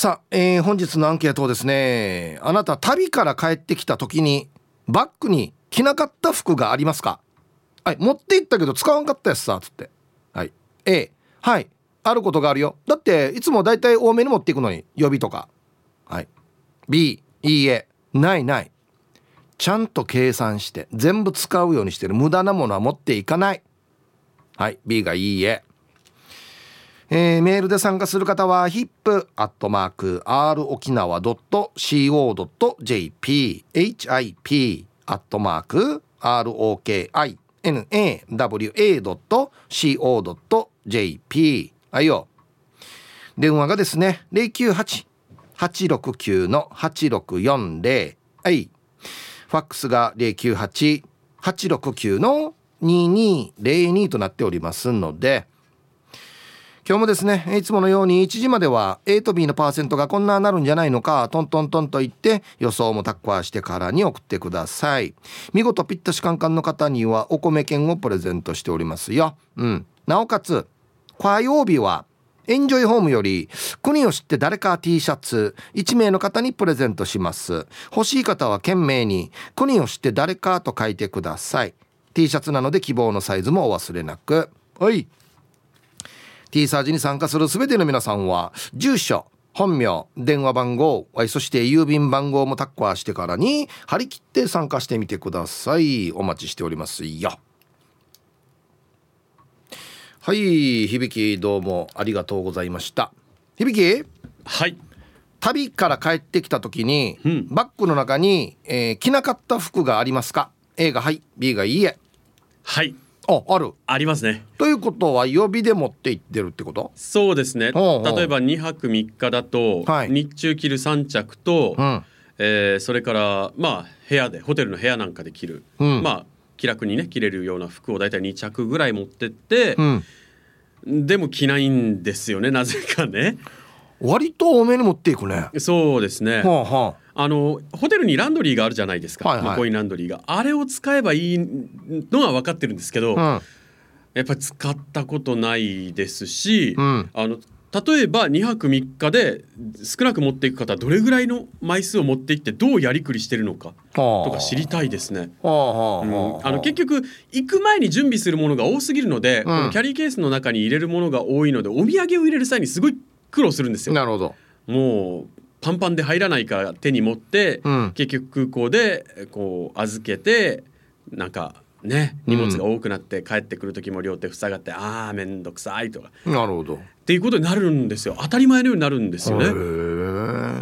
さあ、えー、本日のアンケートをですねあなた旅から帰ってきた時にバッグに着なかった服がありますか？はい持って行ったけど使わんかったやつさつって。はい。A はいあることがあるよ。だっていつもだいたい多めに持っていくのに予備とか。はい。B いいえないない。ちゃんと計算して全部使うようにしてる。無駄なものは持っていかない。はい。B がいいえ。えー、メールで参加する方は hip.r 沖縄 .co.jp hip アットマーク ROKINAWA.co.jp はいよ。電話がですね098-869-8640はい。ファックスが098-869の2202となっておりますので今日もですねいつものように1時までは A と B のパーセントがこんななるんじゃないのかトントントンと言って予想もタッカーしてからに送ってください。見事ぴったしカンカンの方にはお米券をプレゼントしておりますよ。うん。なおかつ火曜日はエンジョイホームより国を知って誰か T シャツ1名の方にプレゼントします。欲しい方は懸命に国を知って誰かと書いてください。T シャツなので希望のサイズもお忘れなく。はい。T サージに参加する全ての皆さんは住所本名電話番号そして郵便番号もタッカーしてからに張り切って参加してみてください。お待ちしておりますよ。はい響どうもありがとうございました。響はい。旅から帰ってきた時に、うん、バッグの中に、えー、着なかった服がありますか？A がはい B がいいえ。はいあある。ありますね。ということは予備で持って行ってるってこと？そうですね。例えば2泊3日だと、はい、日中着る3着と、うん、えー、それからまあ部屋でホテルの部屋なんかで着る、うん、まあ気楽にね着れるような服を大体2着ぐらい持ってって、うん、でも着ないんですよねなぜかね割と多めに持っていくね。そうですね、はあはあ。あのホテルにランドリーがあるじゃないですか、はいはい、コインランドリーが。あれを使えばいいのは分かってるんですけど、うん、やっぱり使ったことないですし、うん、あの例えば2泊3日で少なく持っていく方はどれぐらいの枚数を持っていってどうやりくりしてるのかとか知りたいですね。あの結局行く前に準備するものが多すぎるので、うん、このキャリーケースの中に入れるものが多いのでお土産を入れる際にすごい苦労するんですよ。なるほど。もうパンパンで入らないから手に持って、うん、結局空港でこう預けてなんかね荷物が多くなって帰ってくる時も両手塞がって、うん、ああ面倒くさいとか。なるほど。っていうことになるんですよ。当たり前のようになるんですよね。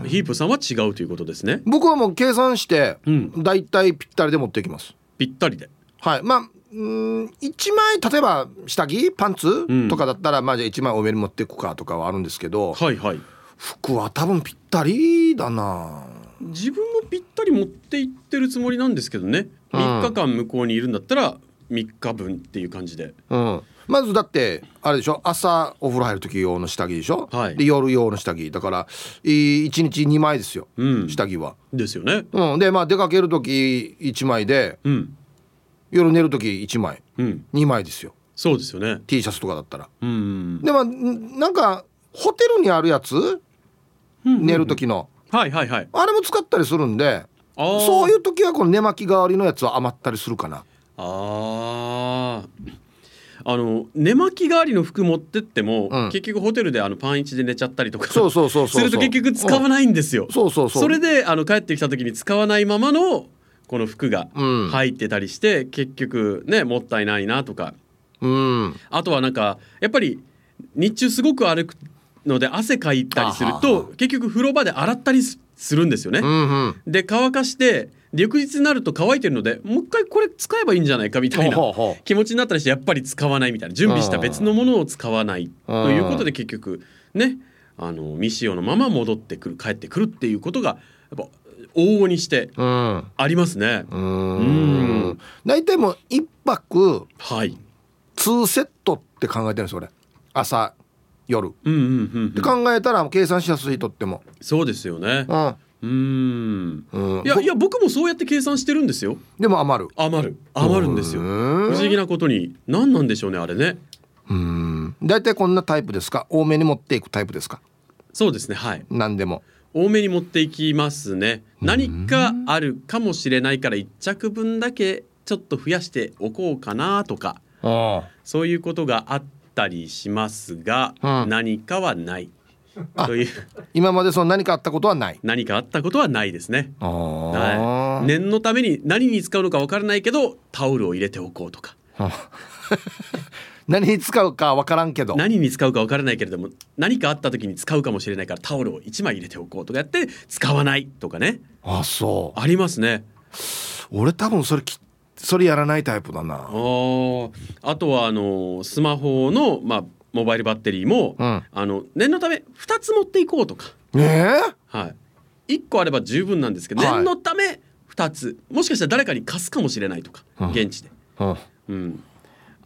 ヒープさんは違うということですね。僕はもう計算してだいたいぴったりで持っていきます。ぴったりで。はい。まあうん1枚例えば下着パンツ、うん、とかだったらまあじゃあ1枚多めに持っていくかとかはあるんですけどはいはい。服は多分ぴったりだな。自分もぴったり持っていってるつもりなんですけどね、3日間向こうにいるんだったら3日分っていう感じで、うん、まずだってあれでしょ朝お風呂入る時用の下着でしょ、はい、で夜用の下着。だから1日2枚ですよ、うん、下着は。ですよね。うん、でまあ出かける時1枚で、うん、夜寝る時1枚、うん、2枚ですよ。そうですよね。T シャツとかだったら。うん、でもなんかホテルにあるやつ？寝る時の、はいはいはい。あれも使ったりするんでそういう時はこの寝巻き代わりのやつは余ったりするかな。ああの寝巻き代わりの服持ってっても、うん、結局ホテルであのパンイチで寝ちゃったりとか。そうそうそう。すると結局使わないんですよ、うん、そうそうそう。それであの帰ってきた時に使わないままのこの服が入ってたりして、うん、結局ねもったいないなとか、うん、あとはなんかやっぱり日中すごく歩くので汗かいたりすると結局風呂場で洗ったりするんですよね。うんうん、で乾かして翌日になると乾いてるのでもう一回これ使えばいいんじゃないかみたいな気持ちになったりしてやっぱり使わないみたいな。準備した別のものを使わないということで結局ねあの未使用のまま戻ってくる帰ってくるっていうことがやっぱ往々にしてありますね。うん。大体もう一泊はい。2セットって考えてるんですよ俺。朝夜、うんうんうんうん、で考えたら計算しやすいとっても。そうですよね。うん。うん。うん。いやいや僕もそうやって計算してるんですよ。でも余る。余る。余るんですよ。不思議なことに。何なんでしょうねあれね。うん。大体こんなタイプですか？多めに持っていくタイプですか？そうですねはい。何でも多めに持っていきますね。何かあるかもしれないから1着分だけちょっと増やしておこうかなとかそういうことがあったりしますが、うん、何かはない。という。今までその何かあったことはない。何かあったことはないですね、はい、念のために何に使うのかわからないけどタオルを入れておこうとか何に使うかわからんけど。何に使うかわからないけれども何かあった時に使うかもしれないからタオルを1枚入れておこうとかやって使わないとかね。あそう。ありますね。俺多分それきそれやらないタイプだな。ああとはあのスマホの、まあ、モバイルバッテリーも、うん、あの念のため2つ持っていこうとか、えー、はい、1個あれば十分なんですけど、はい、念のため2つ。もしかしたら誰かに貸すかもしれないとか、うん、現地で、うん、うん、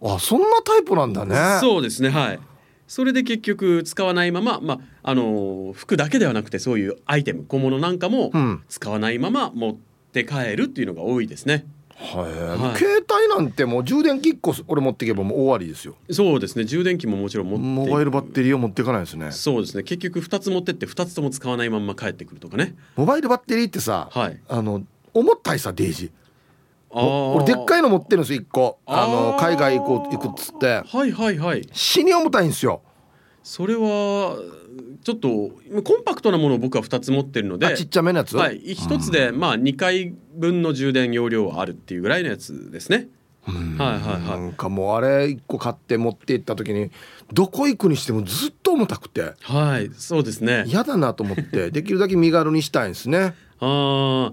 あそんなタイプなんだね。そうですねはい。それで結局使わないまま、まあ、あの服だけではなくてそういうアイテム小物なんかも使わないまま持って帰るっていうのが多いですね。はい、携帯なんてもう充電器1個俺持っていけばもう終わりですよ。そうですね。充電器ももちろん持って。モバイルバッテリーを持っていかないですね。そうですね。結局2つ持ってって2つとも使わないまま帰ってくるとかね。モバイルバッテリーってさ、はい、あの重たいさデージ俺でっかいの持ってるんですよ1個。あの海外行こう行くっつって。はいはいはい。死に重たいんですよ。それはちょっとコンパクトなものを僕は2つ持ってるので。ちっちゃめのやつ？はい。1つで、まあ2回分の充電容量はあるっていうぐらいのやつですね。はいはいはい。なんかもうあれ1個買って持って行った時にどこ行くにしてもずっと重たくて。はい。そうですね。嫌だなと思ってできるだけ身軽にしたいんですね。ああ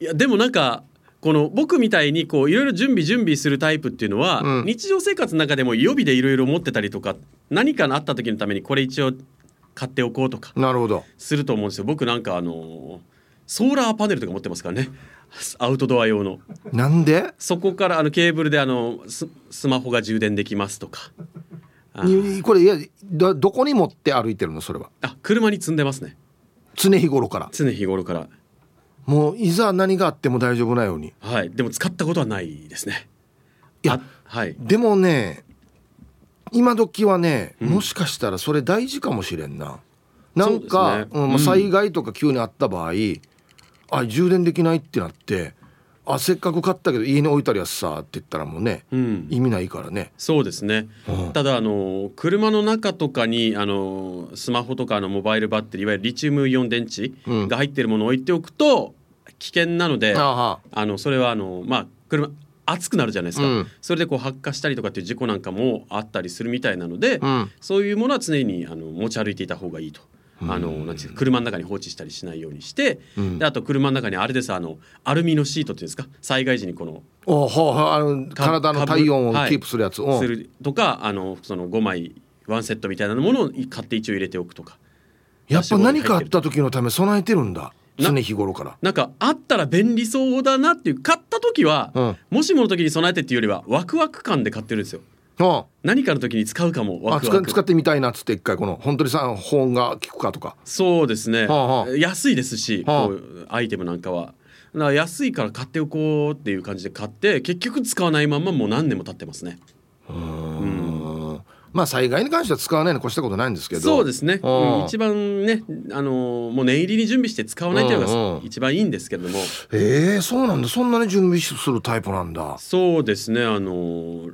いやでもなんかこの僕みたいにこういろいろ準備準備するタイプっていうのは、うん、日常生活の中でも予備でいろいろ持ってたりとか何かあった時のためにこれ一応買っておこうとかなるほど。すると思うんですよ。僕なんかあのソーラーパネルとか持ってますからね。アウトドア用の。なんで？そこからあのケーブルであのススマホが充電できますとか。これいやどどこに持って歩いてるの？それは。あ車に積んでますね。常日頃から。常日頃からもういざ何があっても大丈夫なように。はい。でも使ったことはないですね。いやはい。でもね今時はね、もしかしたらそれ大事かもしれんな。なんか、ね、うん、災害とか急にあった場合、あ充電できないってなってあせっかく買ったけど家に置いたりはさって言ったらもうね、うん、意味ないからね。そうですね、うん、ただあの車の中とかにあのスマホとかのモバイルバッテリーいわゆるリチウムイオン電池が入ってるものを置いておくと危険なので、うん、あのそれはあのまあ車熱くなるじゃないですか、うん、それでこう発火したりとかっていう事故なんかもあったりするみたいなので、そういうものは常にあの持ち歩いていた方がいいと。あのなんていう車の中に放置したりしないようにして、うん、であと車の中にあれですあのアルミのシートっていうんですか？災害時にこのおははあの体の体温をキープするやつ、はい、するとかあのその5枚ワンセットみたいなものを買って一応入れておくとか。やっぱ何かあった時のため備えてるんだ。常日頃から。なんかあったら便利そうだなっていう買った時は、うん、もしもの時に備えてっていうよりはワクワク感で買ってるんですよ何かの時に使うかもワクワク。使ってみたいなっつって一回この本当にさ本が効くかとか。そうですね、はあはあ、安いですし、はあ、こうアイテムなんかは。だ安いから買っておこうっていう感じで買って結局使わないままもう何年も経ってますね。うん。まあ災害に関しては使わないの越したことないんですけど。そうですね、うん、一番ねあのもう念入りに準備して使わないというのが一番いいんですけれども。ええー、そうなんだ。そんなに準備するタイプなんだ。そうですね。あの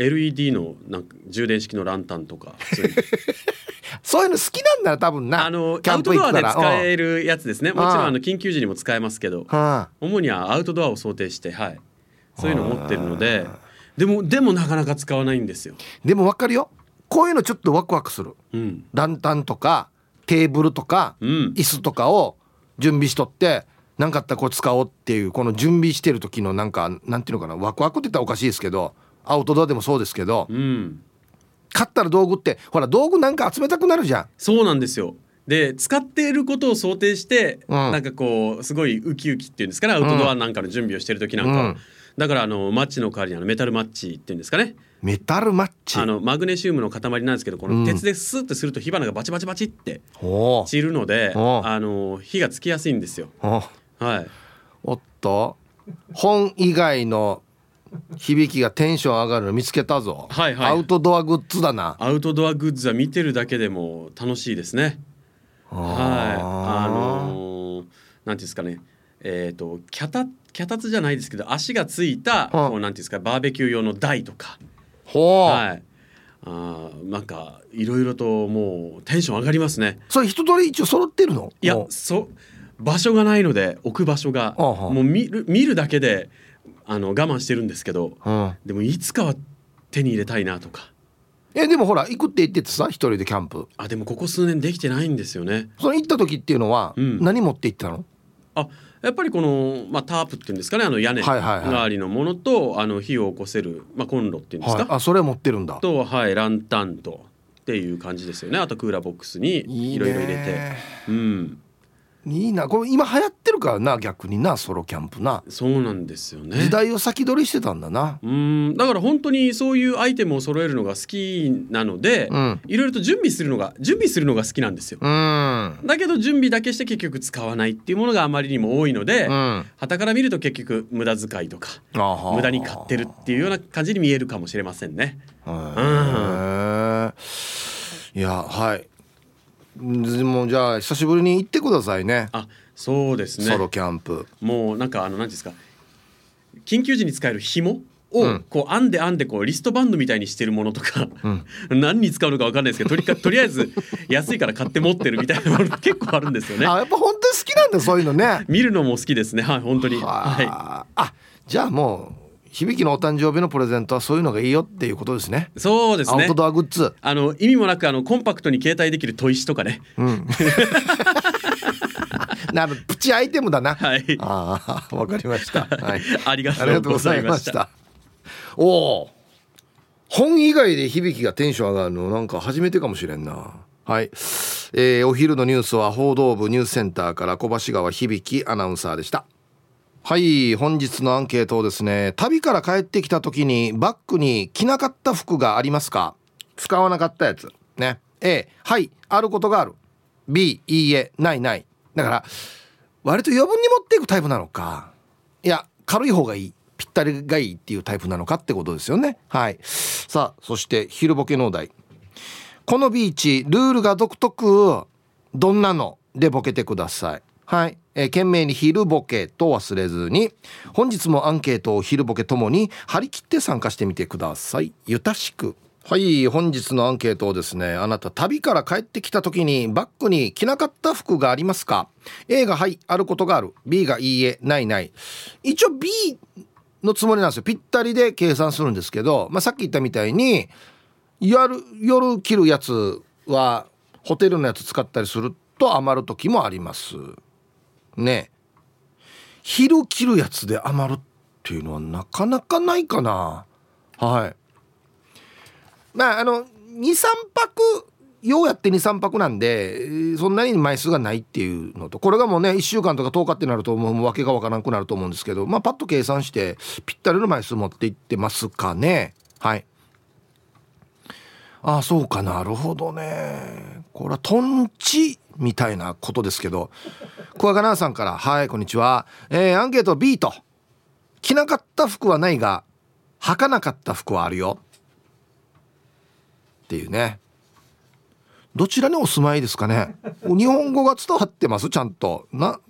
LED のなんか充電式のランタンとかそういう。の好きなんだ多分な。あのアウトドアで使えるやつですね。もちろんあの緊急時にも使えますけど主にはアウトドアを想定してはい。そういうのを持ってるのででもでもなかなか使わないんですよ。でも分かるよ。こういうのちょっとワクワクする、うん、ランタンとかテーブルとか、うん、椅子とかを準備しとって何かあったらこれ使おうっていうこの準備してる時のなんかなんていうのかな。ワクワクって言ったらおかしいですけどアウトドアでもそうですけど、うん、買ったら道具ってほら道具なんか集めたくなるじゃん。そうなんですよ。で使っていることを想定して、うん、なんかこうすごいウキウキっていうんですかね。アウトドアなんかの準備をしてる時なんか、うん、だからあのマッチの代わりにあのメタルマッチっていうんですかね。メタルマッチ。あのマグネシウムの塊なんですけどこの鉄でスッてすると火花がバチバチバチって散るので、あの火がつきやすいんですよ。はい。おっと。本以外の響きがテンション上がるの見つけたぞ、はいはい、アウトドアグッズだな。アウトドアグッズは見てるだけでも楽しいですね。はい。あのー、なんていうんですかね。えっ、ー、と脚立じゃないですけど足がついたこうなんていうんですかバーベキュー用の台とか。はい。あなんかいろいろともうテンション上がりますね。それ一通り一応揃ってるの？いやそ場所がないので置く場所が。もう見る見るだけであの我慢してるんですけど、うん、でもいつかは手に入れたいなとか。えでもほら行くって言っててさ一人でキャンプ。あでもここ数年できてないんですよね。その行った時っていうのは、何持って行ったの？あやっぱりこの、まあ、タープっていうんですかねあの屋根代わりのものと、あの火を起こせる、まあ、コンロっていうんですか、はい、あそれ持ってるんだ。と、はい、ランタンとっていう感じですよね。あとクーラーボックスにいろいろ入れて。うんいいなこれ今流行ってるからな逆になソロキャンプな。そうなんですよね。時代を先取りしてたんだな。うん。だから本当にそういうアイテムを揃えるのが好きなので、うん、いろいろと準備するのが準備するのが好きなんですよ。だけど準備だけして結局使わないっていうものがあまりにも多いのではた、から見ると結局無駄遣いとか無駄に買ってるっていうような感じに見えるかもしれませんね。うんいやはいもうじゃあ久しぶりに行ってくださいねあそうですねソロキャンプもうなんかあの何ですか緊急時に使える紐をこう編んで編んでこうリストバンドみたいにしてるものとか、うん、何に使うのか分かんないですけどとりかとりあえず安いから買って持ってるみたいなもの結構あるんですよね。あやっぱ本当に好きなんだそういうのね。見るのも好きですねはい本当に。はい。あじゃあもう響のお誕生日のプレゼントはそういうのがいいよっていうことですね。そうですね。アウトドアグッズ。あの意味もなくあのコンパクトに携帯できる砥石とかね。うん。なるプチアイテムだな。はい。ああわかりました。はい。ありがとうございました。おお。本以外で響がテンション上がるのなんか初めてかもしれんな。はい、えー、お昼のニュースは報道部ニュースセンターから小橋川響アナウンサーでした。はい本日のアンケートをですね旅から帰ってきた時にバッグに着なかった服がありますか？使わなかったやつ。ね。A はいあることがある。B いいえないない。だから割と余分に持っていくタイプなのか。いや軽い方がいい。ぴったりがいいっていうタイプなのかってことですよね。はい。さあそして昼ボケ農大このビーチルールが独特。どんなのでボケてください。はい。えー、懸命に昼ボケと忘れずに本日もアンケートを昼ボケともに張り切って参加してみてください。ゆたしく。はい。本日のアンケートをですねあなた旅から帰ってきた時にバッグに着なかった服がありますか？A がはいあることがある。B がいいえないない。一応 B のつもりなんですよ。ぴったりで計算するんですけど、まあ、さっき言ったみたいに夜夜着るやつはホテルのやつ使ったりすると余る時もあります。ね。昼切るやつで余るっていうのはなかなかないかな。はい。まああの23泊ようやって23泊なんでそんなに枚数がないっていうのとこれがもうね1週間とか10日ってなるともう訳が分からなくなると思うんですけどまあパッと計算してぴったりの枚数持っていってますかね。はい。ああそうか。なるほどね。これはトンチみたいなことですけどクワガナーさんから「はいこんにちは、えー、アンケート B と着なかった服はないが履かなかった服はあるよ」っていうね。どちらにお住まいですかね。日本語が伝わってますちゃんと。な。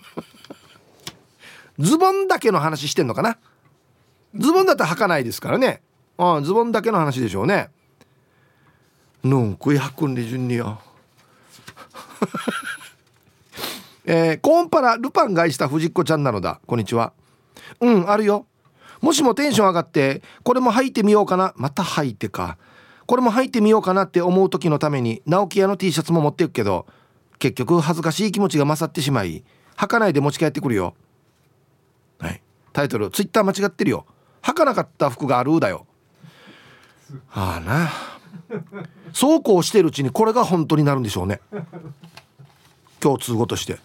ズボンだけの話してんのかな。ズボンだったら履かないですからね。ああズボンだけの話でしょうね。のんこい履くんで順によ。えー、コーンパラルパンがいした藤子ちゃんなのだ。こんにちは。うんあるよ。もしもテンション上がってこれも履いてみようかな。また履いてか。これも履いてみようかなって思う時のために直木屋の T シャツも持っていくけど結局恥ずかしい気持ちが勝ってしまい履かないで持ち帰ってくるよ。はい。タイトルツイッター間違ってるよ。履かなかった服があるだよ。ああな。そうこうしてるうちにこれが本当になるんでしょうね。共通語として。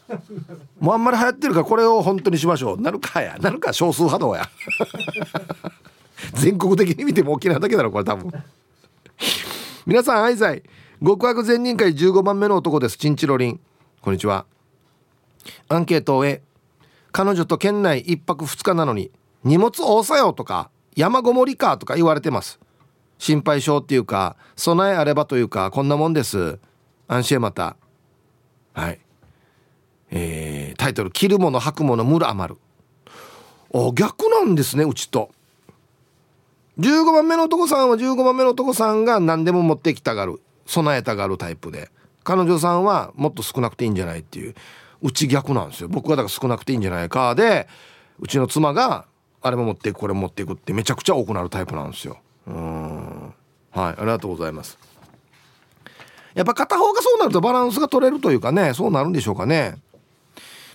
もうあんまり流行ってるからこれを本当にしましょう。なるかや。なるか少数派道や。全国的に見ても沖縄だけだろこれ多分。皆さん愛妻。極悪善人会15番目の男です。チンチロリン。こんにちは。アンケートを終え彼女と県内1泊2日なのに荷物多さよとか山ごもりかとか言われてます。心配性っていうか備えあればというかこんなもんです。安心また。はい。えー、タイトル「着るもの履くものムラ余る」あ逆なんですねうちと。15番目の男さんは15番目の男さんが何でも持ってきたがる。備えたがるタイプで。彼女さんはもっと少なくていいんじゃないっていう。うち逆なんですよ。僕はだから少なくていいんじゃないかでうちの妻があれも持っていくこれも持っていくってめちゃくちゃ多くなるタイプなんですよ。うん。はいありがとうございます。やっぱ片方がそうなるとバランスが取れるというかねそうなるんでしょうかね。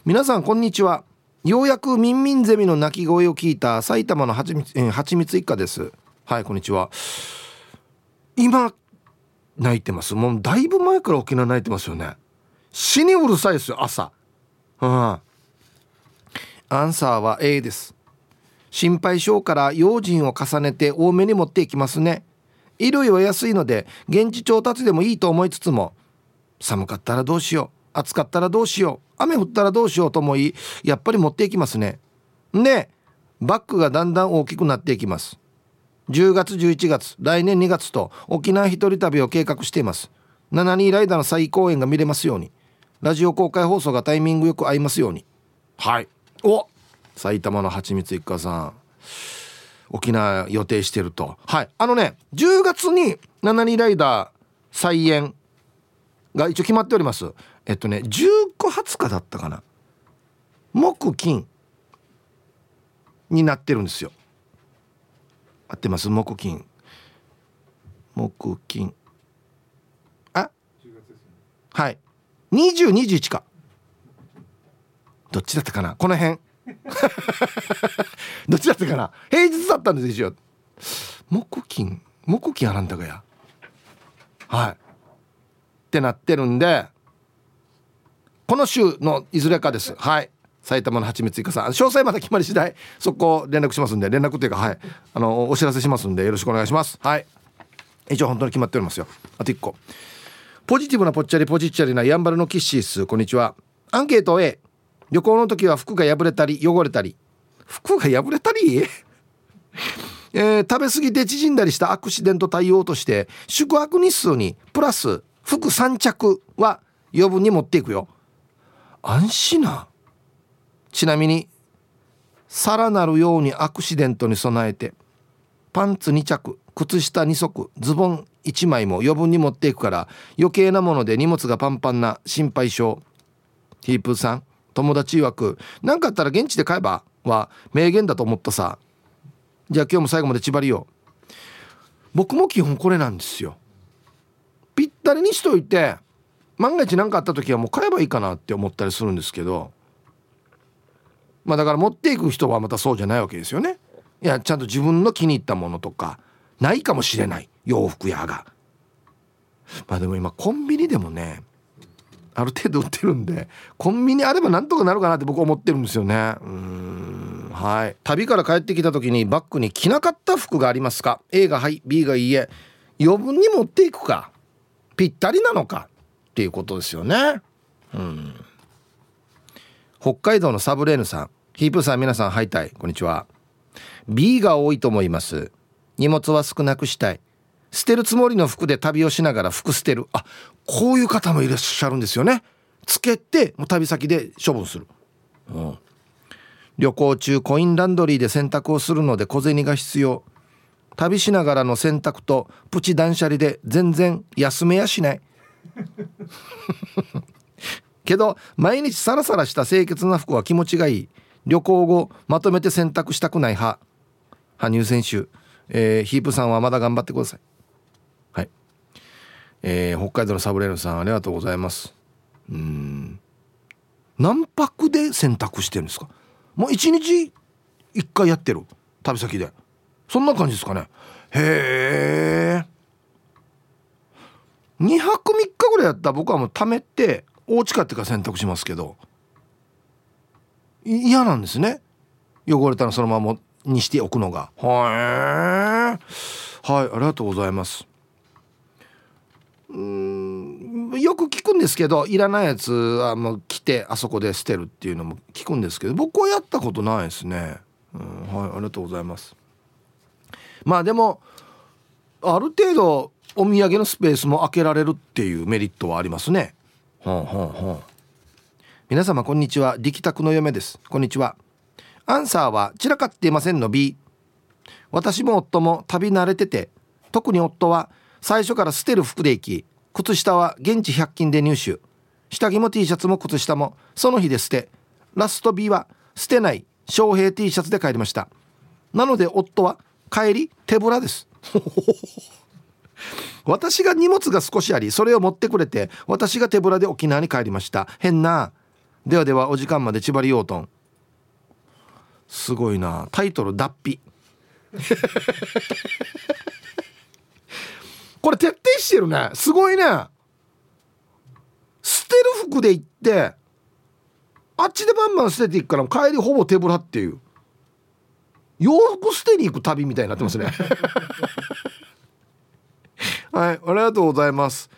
皆さんこんにちは。ようやくミンミンゼミの鳴き声を聞いた埼玉のはちみつ、えー、はちみつ一家です。はいこんにちは。今泣いてます。もうだいぶ前から沖縄泣いてますよね。死にうるさいですよ朝。うん。アンサーは A です。心配性から用心を重ねて多めに持っていきますね。衣類は安いので現地調達でもいいと思いつつも寒かったらどうしよう暑かったらどうしよう雨降ったらどうしようと思いやっぱり持っていきますね。でバッグがだんだん大きくなっていきます。10月11月来年2月と沖縄一人旅を計画しています。7人ライダーの再公演が見れますように。ラジオ公開放送がタイミングよく合いますように。はい。お埼玉のはちみつ一家さん沖縄予定してると。はい。あのね10月に7人ライダー再演が一応決まっております。えっとね19、20日だったかな。木金になってるんですよ。合ってます？木金。木金。あ？はい。2021か。どっちだったかな？この辺。どっちだったかな？平日だったんですよ木金。木金あらんだがや。はい。ってなってるんでこの週のいずれかです。はい。埼玉のはちみついかさん。詳細まだ決まり次第そこ連絡しますんで連絡というかはい。あのお知らせしますんでよろしくお願いします。はい。一応本当に決まっておりますよ。あと1個。ポジティブなぽっちゃりポジッチャリなやんばるのキッシースこんにちは。アンケート A 旅行の時は服が破れたり汚れたり。服が破れたり？えー、食べ過ぎて縮んだりしたアクシデント対応として宿泊日数にプラス服3着は余分に持っていくよ。安心な。ちなみにさらなるようにアクシデントに備えてパンツ2着靴下2足ズボン1枚も余分に持っていくから余計なもので荷物がパンパンな心配性。ヒープーさん友達曰く何かあったら現地で買えばは名言だと思ったさ。じゃあ今日も最後まで縛りよ僕も基本これなんですよ。ぴったりにしといて万が一何かあった時はもう買えばいいかなって思ったりするんですけど。まあだから持っていく人はまたそうじゃないわけですよね。いやちゃんと自分の気に入ったものとかないかもしれない。洋服屋が。まあでも今コンビニでもねある程度売ってるんでコンビニあればなんとかなるかなって僕思ってるんですよね。うん。はい。旅から帰ってきた時にバッグに着なかった服がありますか？A がはい B がいいえ。余分に持っていくか？ぴったりなのか？っていうことですよね。うん。北海道のサブレーヌさん。ヒープさん皆さんハイタイ。こんにちは。B が多いと思います。荷物は少なくしたい。捨てるつもりの服で旅をしながら服捨てる。あこういう方もいらっしゃるんですよね。つけてもう旅先で処分する、うん、旅行中コインランドリーで洗濯をするので小銭が必要。旅しながらの洗濯とプチ断捨離で全然休めやしない。けど毎日サラサラした清潔な服は気持ちがいい。旅行後まとめて洗濯したくない派。羽生選手、えー、ヒープさんはまだ頑張ってください。はい、えー、北海道のサブレーヌさんありがとうございます。うん。何泊で洗濯してるんですか？もう一日一回やってる旅先で。そんな感じですかね。へえ2泊3日ぐらいやったら僕はもう貯めてお家帰ってから洗濯しますけど。嫌なんですね。汚れたらそのままにしておくのが。はいはいありがとうございますうんよく聞くんですけどいらないやつはもう着てあそこで捨てるっていうのも聞くんですけど僕はやったことないですね、うん、はいありがとうございます。まあでもある程度お土産のスペースも開けられるっていうメリットはありますね。はあはあはあ、皆様こんにちは。力宅の嫁です。こんにちは。アンサーは散らかっていませんの B 私も夫も旅慣れてて特に夫は最初から捨てる服で行き靴下は現地100均で入手。下着も T シャツも靴下も。その日で捨て。ラスト B は捨てない翔平 T シャツで帰りました。なので夫は帰り手ぶらです。私が荷物が少しありそれを持ってくれて私が手ぶらで沖縄に帰りました。変な。ではではお時間まで千葉りようとんすごいな。タイトル脱皮。これ徹底してるね。すごいね。捨てる服で行ってあっちでバンバン捨てていくから帰りほぼ手ぶらっていう。洋服捨てに行く旅みたいになってますね。はいありがとうございます。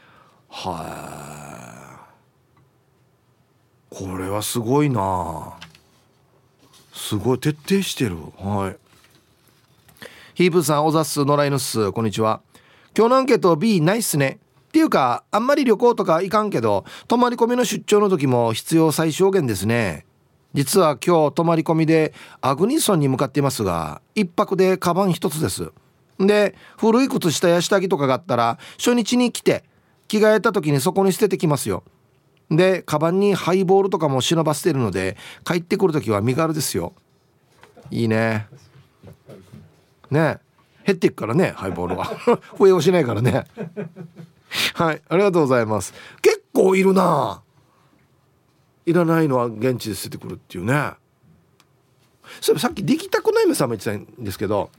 はいこれはすごいな。すごい徹底してる。はい。ヒープさんおざっす野良犬っす。こんにちは今日のアンケート B ないっすね。っていうかあんまり旅行とか行かんけど泊まり込みの出張の時も必要最小限ですね。実は今日泊まり込みでアグニソンに向かっていますが1泊でカバン1つです。で古い靴下や下着とかがあったら初日に来て着替えた時にそこに捨ててきますよ。でカバンにハイボールとかも忍ばせてるので帰ってくる時は身軽ですよ。いいね。ね。え減っていくからねハイボールは。増えはしないからね。はいありがとうございます。結構いるな。いらないのは現地で捨ててくるっていうね。そういえばさっきできたくないめさんも言ってたんですけど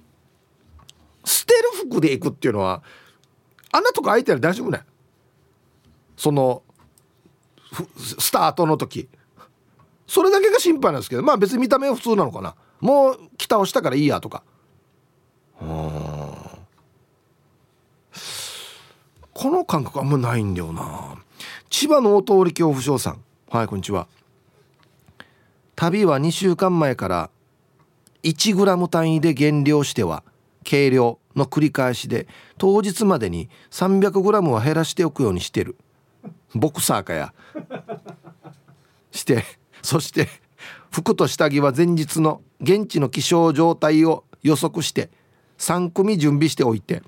捨てる服で行くっていうのは穴とか開いてたら大丈夫ね。そのスタートの時。それだけが心配なんですけどまあ別に見た目は普通なのかな。もう北をしたからいいやとか。うんこの感覚あんまないんだよな。千葉の大通り恐怖症さん。はいこんにちは。旅は2週間前から 1g 単位で減量しては計量の繰り返しで当日までに 300g は減らしておくようにしてる。ボクサーかや。してそして服と下着は前日の現地の気象状態を予測して3組準備しておいて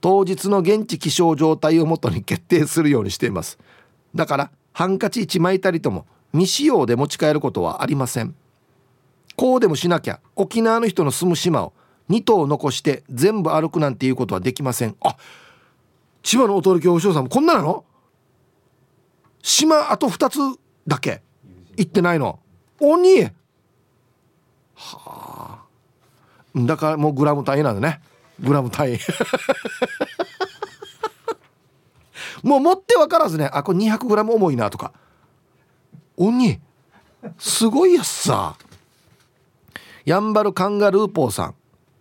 当日の現地気象状態をもとに決定するようにしています。だからハンカチ1枚たりとも未使用で持ち帰ることはありません。こうでもしなきゃ沖縄の人の住む島を2頭残して全部歩くなんていうことはできません。あ千葉のおとり教師さんもこんななの？島あと2つだけ。行ってないの？鬼！はあ。だからもうグラム単位なんだね。グラム単位。もう持って分からずねあこれ200グラム重いなとか。鬼すごいやつさ。やんばるカンガルーポーさん。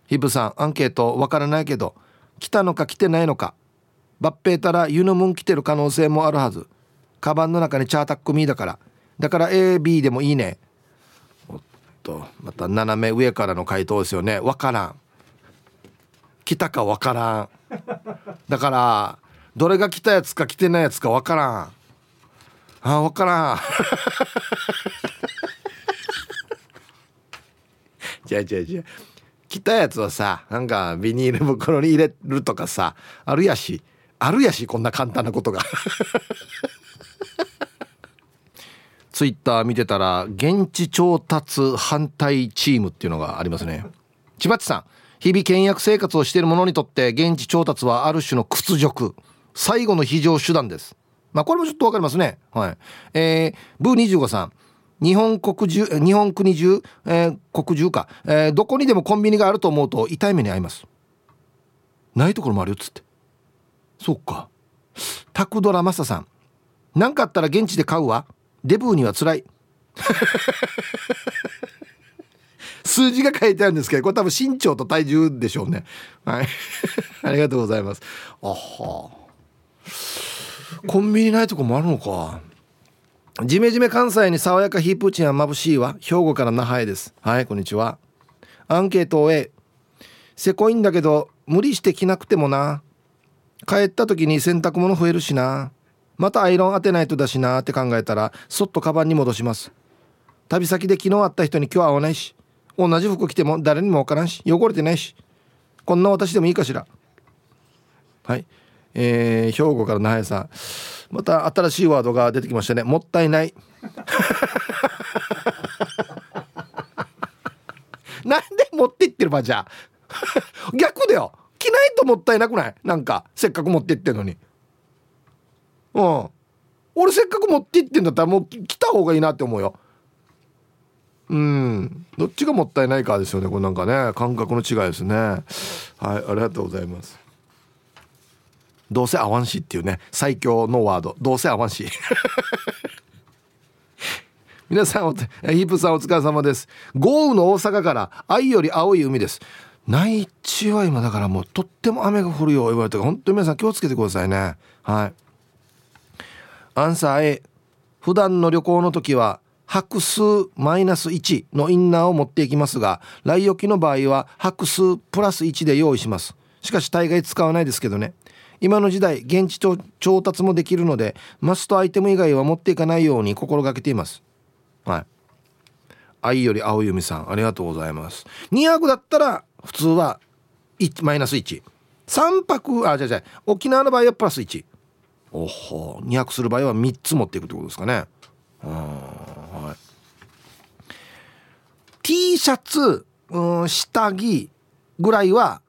ヒブさんアンケートわからないけど来たのか来てないのか。抜兵たらユノムン来てる可能性もあるはず。カバンの中にチャータックミーだから。だから AB でもいいね。おっとまた斜め上からの回答ですよね。わからん。来たかわからん。だからどれが来たやつか来てないやつかわからん。あわからん。じゃあじゃあじゃあ来たやつはさなんかビニール袋に入れるとかさあるやし。あるやしこんな簡単なことが。ツイッター見てたら現地調達反対チームっていうのがありますね。千葉地さん。日々倹約生活をしている者にとって現地調達はある種の屈辱。最後の非常手段です。まあこれもちょっとわかりますね。はい。えー、ブー25さん。日本国中日本国中、えー、国中か、えー、どこにでもコンビニがあると思うと痛い目に遭います。ないところもあるよっつって。そっか。タクドラマサさん。何かあったら現地で買うわ。デブーには辛い。数字が書いてあるんですけどこれ多分身長と体重でしょうね。はい。ありがとうございます。あは。コンビニないとこもあるのか。ジメジメ関西に爽やかヒープーチンは眩しいわ。兵庫から那覇へです。はいこんにちは。アンケートを A せこいんだけど無理して着なくてもな。帰った時に洗濯物増えるしな。またアイロン当てないとだしなって考えたらそっとカバンに戻します。旅先で昨日会った人に今日会わないし。同じ服着ても誰にも分からんし汚れてないしこんな私でもいいかしら。はい。えー、兵庫から那覇さん。また新しいワードが出てきましたね。もったいない。なんで持っていってるばじゃ？逆だよ。着ないともったいなくない？なんかせっかく持って行ってんのに。うん。俺せっかく持って行ってんだったらもう来た方がいいなって思うよ。うん。どっちがもったいないかですよねこれなんかね。感覚の違いですね。はいありがとうございます。どうせ合わんしっていうね。最強のワード。どうせ合わんし。皆さんおヒープさんお疲れ様です。豪雨の大阪から愛より青い海です。内地は今だからもうとっても雨が降るよ言われて本当に皆さん気をつけてくださいね。はい。アンサー A 普段の旅行の時は白数マイナス1のインナーを持っていきますが来沖の場合は白数プラス1で用意します。しかし大概使わないですけどね。今の時代現地調達もできるのでマストアイテム以外は持っていかないように心がけています。はい。愛より青弓さんありがとうございます。2泊だったら普通はマイナス13泊あじゃじゃ沖縄の場合はプラス1おほ2泊する場合は3つ持っていくってことですかね。はい T シャツ、うん、下着ぐらいは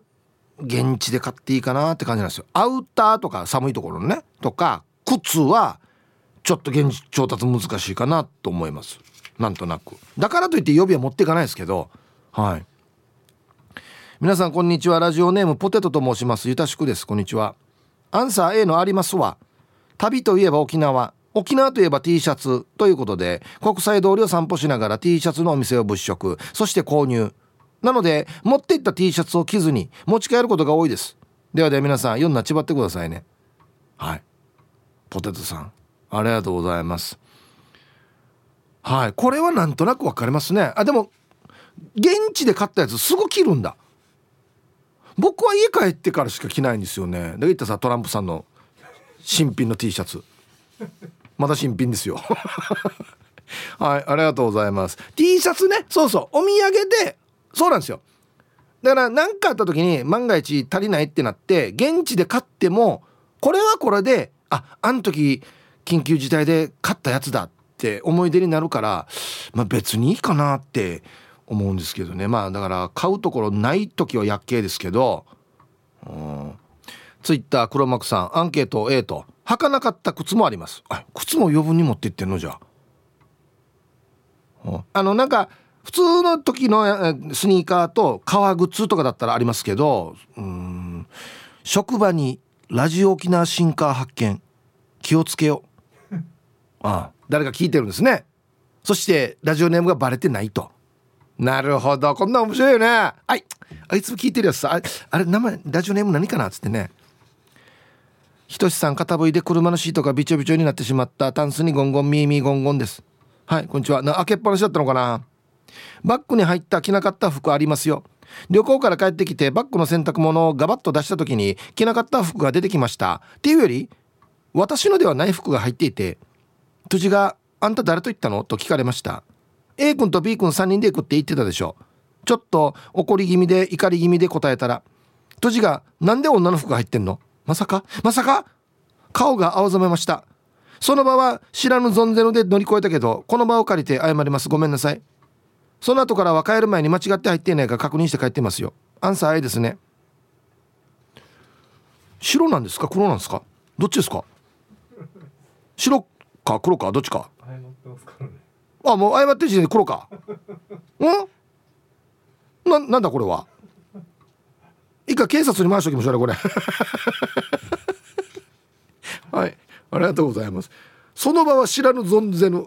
現地で買っていいかなって感じなんですよ。アウターとか寒いところのねとか靴はちょっと現地調達難しいかなと思います。なんとなく。だからといって予備は持っていかないですけどはい。皆さんこんにちは。ラジオネームポテトと申します。ゆたしくです。こんにちは。アンサー A のありますは旅といえば沖縄。沖縄といえば T シャツということで国際通りを散歩しながら T シャツのお店を物色そして購入。なので持っていった T シャツを着ずに持ち帰ることが多いです。ではでは皆さん読んなちばってくださいね。はい。ポテトさんありがとうございます。はい。これはなんとなく分かりますね。あでも現地で買ったやつすぐ着るんだ。僕は家帰ってからしか着ないんですよね。で言ったさトランプさんの新品の T シャツ。まだ新品ですよ。はいありがとうございます。T シャツね。そうそう。お土産でそうなんですよ。だから何かあった時に万が一足りないってなって現地で買ってもこれはこれでああの時緊急事態で買ったやつだって思い出になるから、まあ、別にいいかなって思うんですけどね。まあだから買うところない時は薬系ですけどうん。ツイッター黒幕さんアンケート A と。履かなかった靴もあります。あ靴も余分に持ってってんのじゃ。ああのなんか普通の時のスニーカーと革靴とかだったらありますけどうん。職場にラジオ沖縄新カー発見。気をつけよう。あ あ誰か聞いてるんですね。そしてラジオネームがバレてないと。なるほど。こんな面白いよね。はい。あいつも聞いてるやつさ。ああれ名前ラジオネーム何かな？っつってねひとしさん片いで車のシートがびちょびちょになってしまった。タンスにゴンゴンミーミーゴンゴンです。はいこんにちは。な開けっぱなしだったのかな？バッグに入った着なかった服ありますよ。旅行から帰ってきてバッグの洗濯物をガバッと出した時に着なかった服が出てきました。っていうより私のではない服が入っていて辻が「あんた誰と言ったの?」と聞かれました。A 君と B 君3人で行くって言ってたでしょ。ちょっと怒り気味で怒り気味で答えたら辻が「なんで女の服が入ってんの？まさか？まさか?」顔が青ざめました。その場は知らぬ存ぜぬで乗り越えたけどこの場を借りて謝ります。ごめんなさい。その後からは帰る前に間違って入っていないか確認して帰ってますよ。アンサー A ですね。白なんですか？黒なんですか？どっちですか？白か？黒か？どっちか？あもう謝ってる時点で黒か。ん？ななんだこれは？一回警察に回しときましょうねこれ。はい。ありがとうございます。その場は知らぬ存ぜぬ。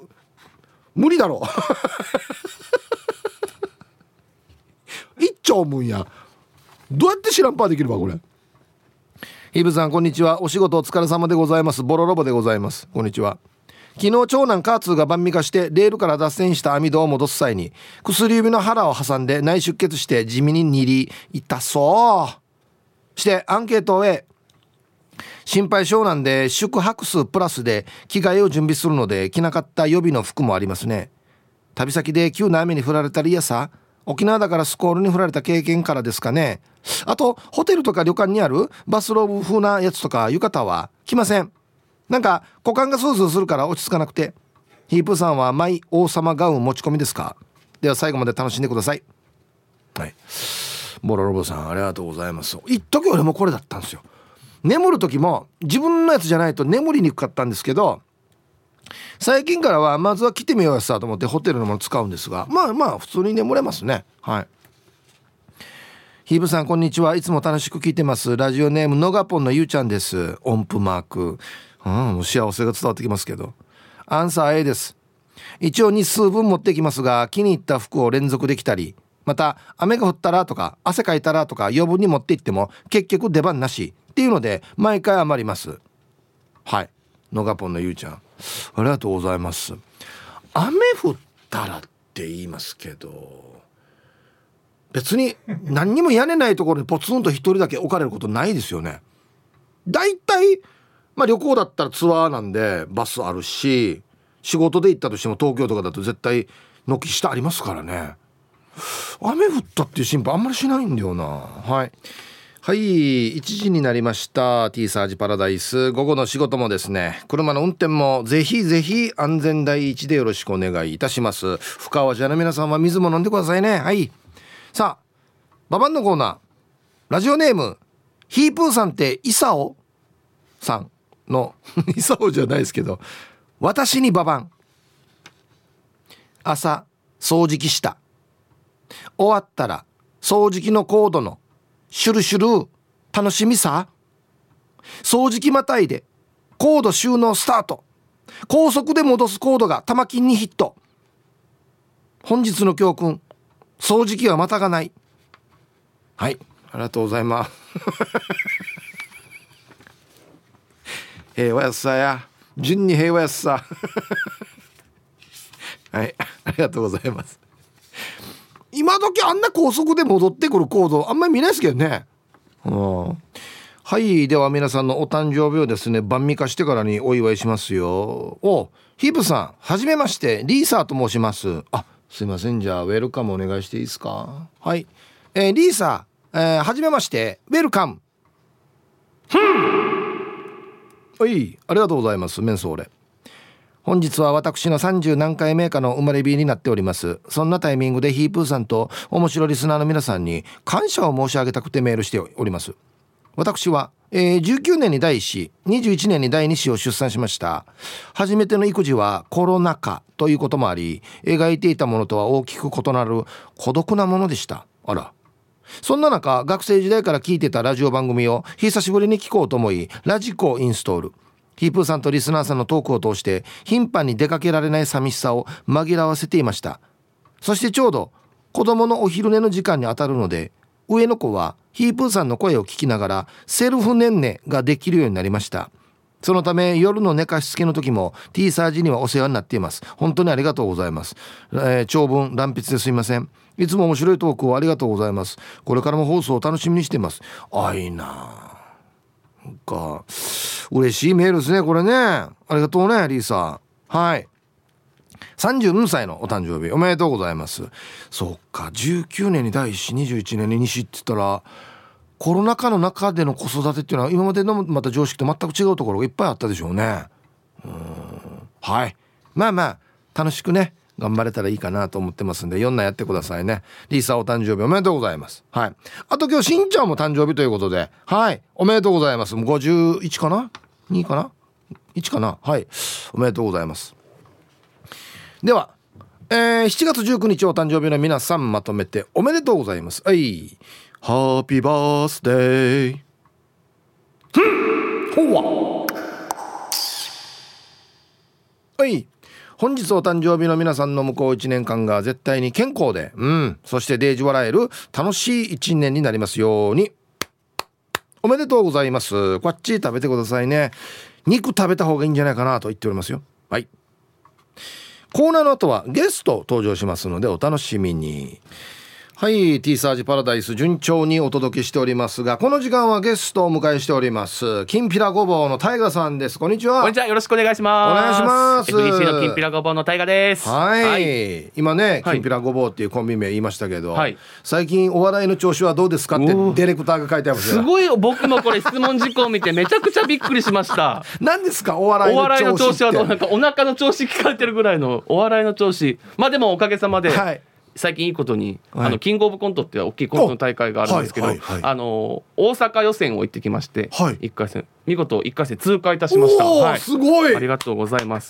無理だろ。う 一丁むんや。どうやって知らんぱできるわこれ。ヒブさんこんにちは。お仕事お疲れ様でございます。ボロロボでございます。こんにちは昨日長男カーツーが晩味化してレールから脱線した網戸を戻す際に薬指の腹を挟んで内出血して地味に握り痛そうしてアンケートを A 心配性なんで宿泊数プラスで着替えを準備するので着なかった予備の服もありますね。旅先で急な雨に降られたりやさ沖縄だからスコールに降られた経験からですかね。あとホテルとか旅館にあるバスローブ風なやつとか浴衣は着ません。なんか股間がスースーするから落ち着かなくてヒープさんはマイ王様ガウン持ち込みですか？では最後まで楽しんでください。はい。ボロロボさんありがとうございます。一時俺もこれだったんですよ。眠る時も自分のやつじゃないと眠りにくかったんですけど最近からはまずは来てみようやさと思ってホテルのもの使うんですがまあまあ普通に眠れますね。はい。ヒーブさんこんにちは。いつも楽しく聞いてます。ラジオネームのがぽんのゆうちゃんです。音符マーク。うん幸せが伝わってきますけど。アンサー A です。一応日数分持ってきますが気に入った服を連続できたりまた雨が降ったらとか汗かいたらとか余分に持って行っても結局出番なし。っていうので毎回余ります。はい。のがぽんのゆうちゃん。ありがとうございます。雨降ったらって言いますけど別に何にも屋根ないところにポツンと一人だけ置かれることないですよね。だいたいまあ旅行だったらツアーなんでバスあるし仕事で行ったとしても東京とかだと絶対軒下ありますからね。雨降ったっていう心配あんまりしないんだよな。はい。はい1時になりました。T サージパラダイス。午後の仕事もですね車の運転もぜひぜひ安全第一でよろしくお願いいたします。深川じゃの皆さんは水も飲んでくださいね。はい。さあババンのコーナー。ラジオネームヒープーさんってイサオさん。のイサオじゃないですけど私にババン。朝掃除機した。終わったら掃除機のコードのシュルシュル楽しみさ？掃除機またいでコード収納スタート。高速で戻すコードが玉金にヒット。本日の教訓掃除機はまたがない。はいありがとうございます。平和やすさや。順に平和やすさ。はい。ありがとうございます。今時あんな高速で戻ってくるコードあんまり見ないですけどね。うんはい。では皆さんのお誕生日をですね晩味化してからにお祝いしますよ。おヒープさんはじめまして。リーサーと申します。あすいません。じゃあウェルカムお願いしていいですか？はい。えー、リーサー、えー、はじめまして。ウェルカム。ふん。はいありがとうございますメンソーレ。本日は私の30何回目かの生まれ日になっております。そんなタイミングでヒープーさんと面白リスナーの皆さんに感謝を申し上げたくてメールしております。私は、えー、19年に第1子21年に第2子を出産しました。初めての育児はコロナ禍ということもあり描いていたものとは大きく異なる孤独なものでした。あらそんな中学生時代から聞いてたラジオ番組を久しぶりに聞こうと思いラジコをインストール。ヒープーさんとリスナーさんのトークを通して頻繁に出かけられない寂しさを紛らわせていました。そしてちょうど子供のお昼寝の時間にあたるので上の子はヒープーさんの声を聞きながらセルフねんねができるようになりました。そのため夜の寝かしつけの時も T サージにはお世話になっています。本当にありがとうございます、えー、長文乱筆ですいません。いつも面白いトークをありがとうございます。これからも放送を楽しみにしています。あいいなか嬉しいメールですねこれね。ありがとうねリーサー。はい。32歳のお誕生日おめでとうございます。そっか19年に第1子21年に2子って言ったらコロナ禍の中での子育てっていうのは今までのまた常識と全く違うところがいっぱいあったでしょうね。うん。はい。まあまあ楽しくね頑張れたらいいかなと思ってますんで4なやってくださいね。リーサお誕生日おめでとうございます。はい。あと今日しんちゃんも誕生日ということではい。おめでとうございます。51かな？2かな？1かな？はい。おめでとうございます。ではえー、7月19日お誕生日の皆さんまとめておめでとうございます。はい。ハッピーバースデーほわはい本日お誕生日の皆さんの向こう1年間が絶対に健康で、うん、そしてデージ笑える楽しい1年になりますように。おめでとうございます。こっち食べてくださいね。肉食べた方がいいんじゃないかなと言っておりますよ。はい。コーナーの後はゲスト登場しますのでお楽しみに。はい T サージパラダイス順調にお届けしておりますがこの時間はゲストをお迎えしております。きんぴらごぼうのタイガさんです。こんにちは。こんにちは。よろしくお願いします。お願いします FDC のきんぴらごぼうのタイガです。はい、はい。今ねはい。きんぴらごぼうっていうコンビ名言いましたけど、はい。最近お笑いの調子はどうですかってディレクターが書いてあるんですよ。すごい僕もこれ質問事項を見てめちゃくちゃびっくりしました。何ですか？お笑いのお笑いの調子はどう？なんかお腹の調子聞かれてるぐらいのお笑いの調子。まあでもおかげさまで、はい最近いいことに、はい。あのキングオブコントって大きいコントの大会があるんですけど、はいはいはい。あの大阪予選を行ってきまして、はい。一回戦見事一回戦通過いたしました。はい、すごい。ありがとうございます。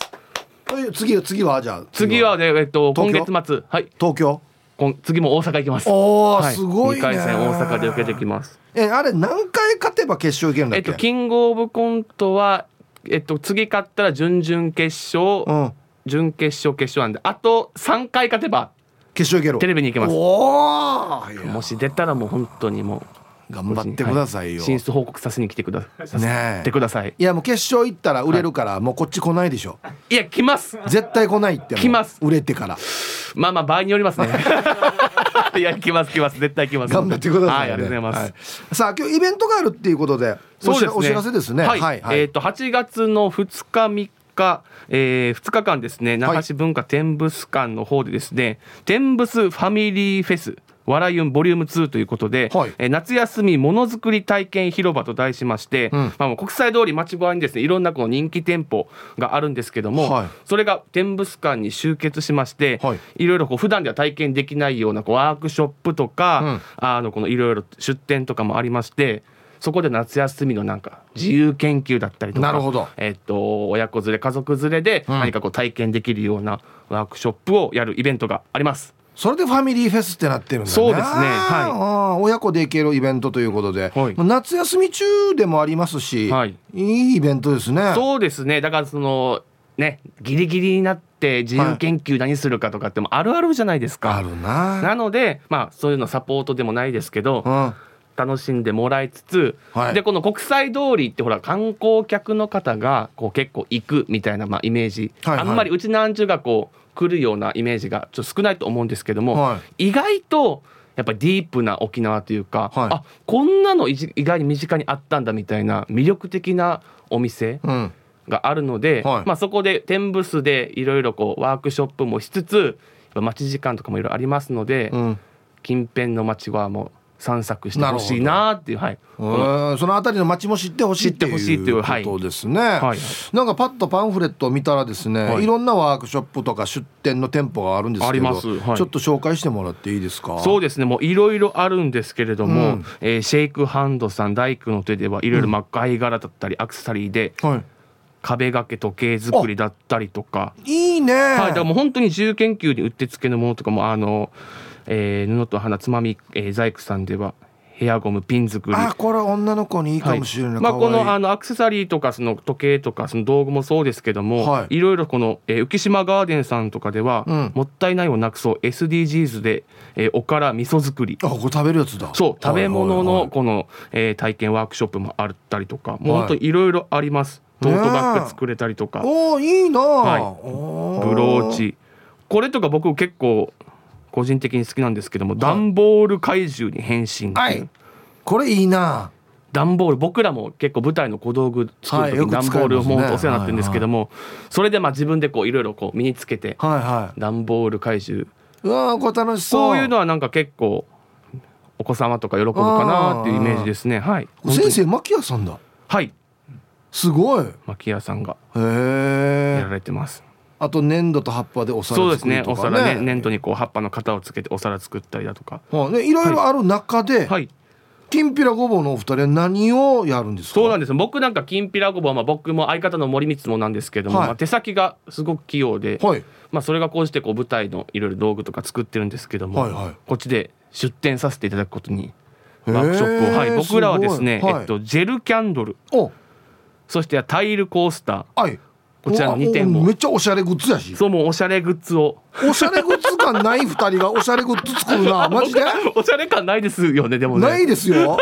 はい次次はじゃあ次は。ねえっと今月末。はい。東京？今次も大阪行きます。おーはい。すごいね。二回戦大阪で受けてきます。えあれ何回勝てば決勝いけるんだっけ、えっとキングオブコントはえっと次勝ったら準々決勝、うん。準決勝決勝なんであと三回勝てば決勝いけるテレビに行けます。おおもし出たらもう本当にもう頑張ってくださいよ、進出報告させに来てくださねてください。いやもう決勝行ったら売れるから、もうこっち来ないでしょ。いや来ます。絶対来ないって来ます。売れてから。まあまあ場合によりますね。いや来ます来ます。絶対来ます。頑張ってください、ね、はいありがとうございます。はい。さあ今日イベントがあるっていうことでお知らお知らせですね。はい、はい、はい。えっ、と8月の2日3日、えー、2日間ですね那覇市文化天物館の方でですね、天物ファミリーフェス笑いうんボリューム2ということで、はい。えー夏休みものづくり体験広場と題しまして、うん。まあ、もう国際通り町側にですねいろんなこの人気店舗があるんですけども、はい。それが天物館に集結しまして、はい。いろいろこう普段では体験できないようなこうワークショップとか、うん。あのこのいろいろ出店とかもありましてそこで夏休みのなんか自由研究だったりとかなるほど。えっと親子連れ家族連れでうん。何かこう体験できるようなワークショップをやるイベントがあります。それでファミリーフェスってなってるんだね。そうですね。はい。あー親子で行けるイベントということで、はい。夏休み中でもありますし、はい。いいイベントですね。そうですね。だからそのねギリギリになって自由研究何するかとかってもあるあるじゃないですか。あるな。なのでまあそういうのサポートでもないですけど、うん楽しんでもらいつつ、はい。でこの国際通りってほら観光客の方がこう結構行くみたいなまあイメージ、はいはい。あんまりうちなんちゅうがこう来るようなイメージがちょっと少ないと思うんですけども、は意外とやっぱりディープな沖縄というか、はい。あこんなの意外に身近にあったんだみたいな魅力的なお店うん。があるので、はい。まあ、そこで天ブスでいろいろこうワークショップもしつつ待ち時間とかもいろいろありますので、うん。近辺の街はもう散策してほしいなっていうはい。うん。そのあたりの街も知ってほしいっていううはい。ことですね、はいなんかパッとパンフレットを見たらですね、はい。い、ろんなワークショップとか出店の店舗があるんですけどあります。はい。ちょっと紹介してもらっていいですか？そうですね。もういろいろあるんですけれども、うん。えーシェイクハンドさん大工の手ではいろいろまあ貝殻だったりアクセサリーでは壁掛け時計作りだったりとか、いいいね、はい、だからもう本当に自由研究にうってつけのものとかもあの、えー布と花つまみ、えー、細工さんではヘアゴムピン作り。あこれ女の子にいいかもしれない、まあ、かわいい。このあのアクセサリーとかその時計とかその道具もそうですけども、はい。い、ろいろこの、えー浮島ガーデンさんとかでは、うん。もったいないをなくそう SDGs で、えーおから味噌作り。あこれ食べるやつだ。そう食べ物のこの、えー体験ワークショップもあったりとかもうはい本当にいろいろあります、トートバッグ作れたりとか、おーいいな、はい。ブローチ。これとか僕結構個人的に好きなんですけども、段ボール怪獣に変身はい。これいいな。段ボール僕らも結構舞台の小道具作る時に段ボール使いますね。もうお世話になってるんですけども、それでまあ自分でこういろいろこう身につけてはいはい。段ボール怪獣。うわーこれ楽しそう。そういうのはなんか結構お子様とか喜ぶかなっていうイメージですね。はい。先生牧屋さんだ。はい。すごい。へ牧屋さんがえやられてますあと粘土と葉っぱでお皿そうです作りとかね。お皿ね。ね粘土にこう葉っぱの型をつけてお皿作ったりだとか。はいねいろいろある中で、はい。きんぴらごぼうのお二人は何をやるんですか？そうなんです僕なんかきんぴらごぼうはまあ僕も相方の森光もなんですけども、はい。まあ手先がすごく器用で、はい。まあ、それがこうしてこう舞台のいろいろ道具とか作ってるんですけども、はいはい。こっちで出展させていただくことにワークショップを、はい、僕らはですねえっと、ジェルキャンドル。お。そしてタイルコースター。はいこちらの二点も。おめっちゃおしゃれグッズやし。そうもうおしゃれグッズを。おしゃれグッズ感ない二人がおしゃれグッズ作るな。マジで？おしゃれ感ないですよねでもね。ないですよ。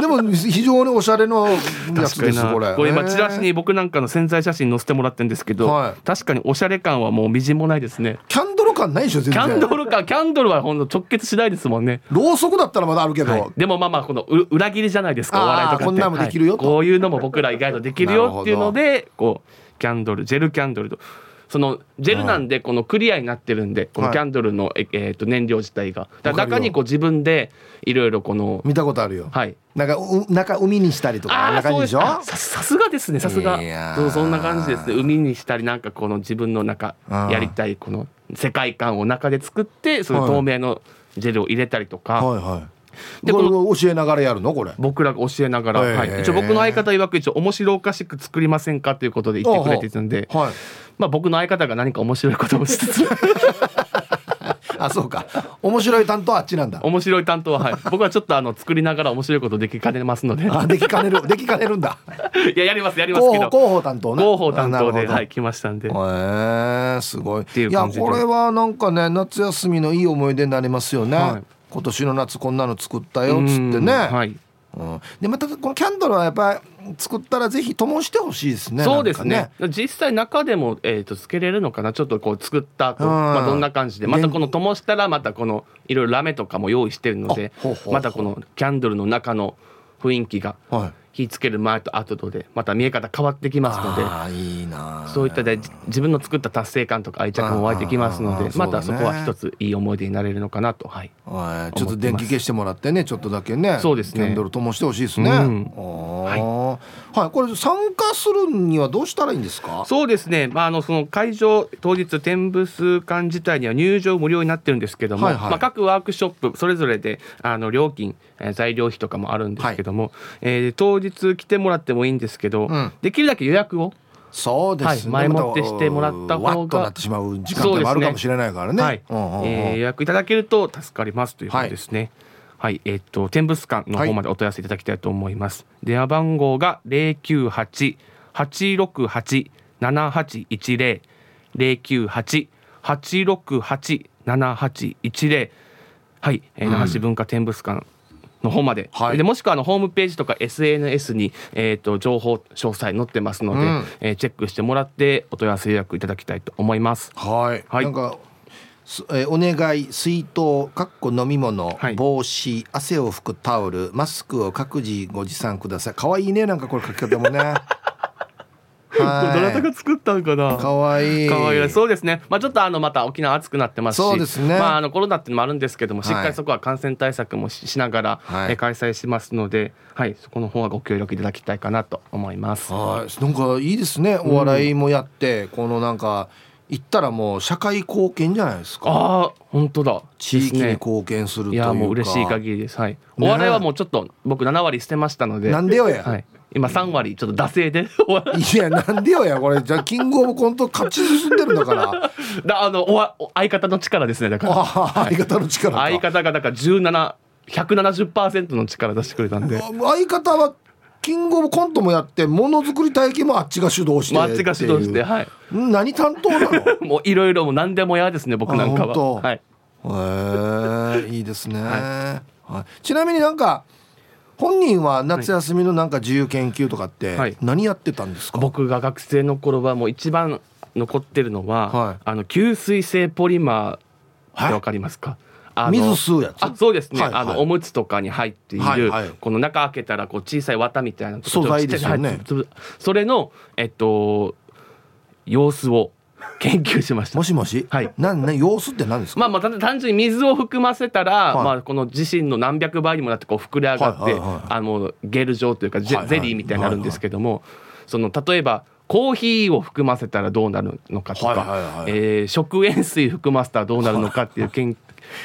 でも非常におしゃれのやつですな。これ。これ今チラシに僕なんかの宣材写真載せてもらってるんですけど、はい。確かにおしゃれ感はもうみじんもないですね。キャンドル感ないでしょ全キ然ャンドルかキャンドルはほんと直結しないですもんね。ろうそくだったらまだあるけど、はい、でもまあまあこのう裏切りじゃないですかあーお笑いとかって。こんなんもできるよと。はい。こういうのも僕ら意外とできるよっていうのでこうキャンドルジェルキャンドルと。そのジェルなんでこのクリアになってるんでこのキャンドルの、ええーと燃料自体が。だから中にこう自分でいろいろこの見たことあるよ、はい。なんかう中海にしたりとかあんああな感じでしょ？あささすがですねさすが。いやー。そうそんな感じですね。海にしたりなんかこの自分の中やりたいこの世界観を中で作ってその透明のジェルを入れたりとか、はいはい。でこれこ教えながらやるの？これ。僕らが教えながら、はい、一応僕の相方曰く一応面白おかしく作りませんか？ということで言ってくれていたんで、はい。まあ、僕の相方が何か面白いことをしつつ あそうか。面白い担当はあっちなんだ。面白い担当は、はい、僕はちょっとあの作りながら面白いことできかねますので。あできかねるできかねるんだ。いややりますやりますけど。広報担当な広報担当で、はい、来ましたんで。へえすごい。ていういや感じで。これはなんかね夏休みのいい思い出になりますよね、はい。今年の夏こんなの作ったよっつってうんね、はいうん、でまたこのキャンドルはやっぱり作ったらぜひ灯してほしいですね。そうですね。か実際中でも、えー、とつけれるのかな？ちょっとこう作った後、うん。まあ、どんな感じで。またこの灯したらまたこのいろいろラメとかも用意してるのでまたこのキャンドルの中の雰囲気が。はい火つける前と後とでまた見え方変わってきますのでいいなそういったでじ自分の作った達成感とか愛着も湧いてきますのでまたそこは一ついい思い出になれるのかなと。はい。はい、ちょっと電気消してもらってねちょっとだけねそうですね。キャンドル灯してほしいですね、うん。あー。はい、これ参加するにはどうしたらいいんですか？そうですね、まあ、あのその会場当日展物館自体には入場無料になってるんですけども、はいはい。まあ、各ワークショップそれぞれであの料金、えー材料費とかもあるんですけども、えー当日来てもらってもいいんですけど、うん。できるだけ予約を、そうですね、はい前もってしてもらった方がわっとなってしまう時間帯もあるかもしれないからね。はい。うんうんうん。えー予約いただけると助かりますということですね。はい、えーっと展物館の方までお問い合わせいただきたいと思います。電話番号が零九八八六八七八一零。零九八八六八七八一零。はい、えー那覇市文化展物館の方まで、はい。でもしくはあのホームページとか SNS に、えー、と情報詳細載ってますので、うん。えーチェックしてもらってお問い合わせ予約いただきたいと思います。はい、はい。なんかすえーお願い水筒かっこ飲み物、はい。帽子汗を拭くタオルマスクを各自ご持参ください。可愛いねなんかこれ書き方もねどなたはが作ったんかな？い可愛い。可愛いい。そうですね。まあちょっとあのまた沖縄暑くなってますし、そうですね。まああのコロナっていうのもあるんですけども、はい。しっかりそこは感染対策もししながら、はい。えー開催しますので、はい。そこの方はご協力いただきたいかなと思います。はい。なんかいいですね。お笑いもやって、このなんか言ったらもう社会貢献じゃないですかああ本当だ。地域に貢献するというかいやもう嬉しい限りです。はい。お笑いはもうちょっと僕7割捨てましたので、なんでよや、はい。今3割ちょっと惰性で いい、やなんでよやこれじゃあキングオブコント勝ち進んでるんだから だあのおわお相方の力ですねだから。あ相方の力か相方がだから17 170%の力出してくれたんで。相方はキングオブコントもやってものづくり体験もあっちが主導してまああっちが主導して、はい。何担当なの？もういろいろもう何でも嫌ですね僕なんかは。はい。へえいいですね、ははい。ちなみになんか本人は夏休みのなんか自由研究とかってはい。何やってたんですか、僕が学生の頃はもう一番残ってるのは、はい。あの吸水性ポリマーっはいてわかりますか？水吸うやつ？あそうですね、はいはい。あのおむつとかに入っている、はいはい。この中開けたらこう小さい綿みたいな素材ですよね。それのえっと様子を研究しました。もしもし、はい。なな様子って何ですか、まあまあ単単純に水を含ませたら、はい。まあこの自身の何百倍にもなってこう膨れ上がって、はいはいはいあのゲル状というかゼ,、はいはい。ゼリーみたいになるんですけども、その例えばコーヒーを含ませたらどうなるのかとか、えー食塩水含ませたらどうなるのかっていう研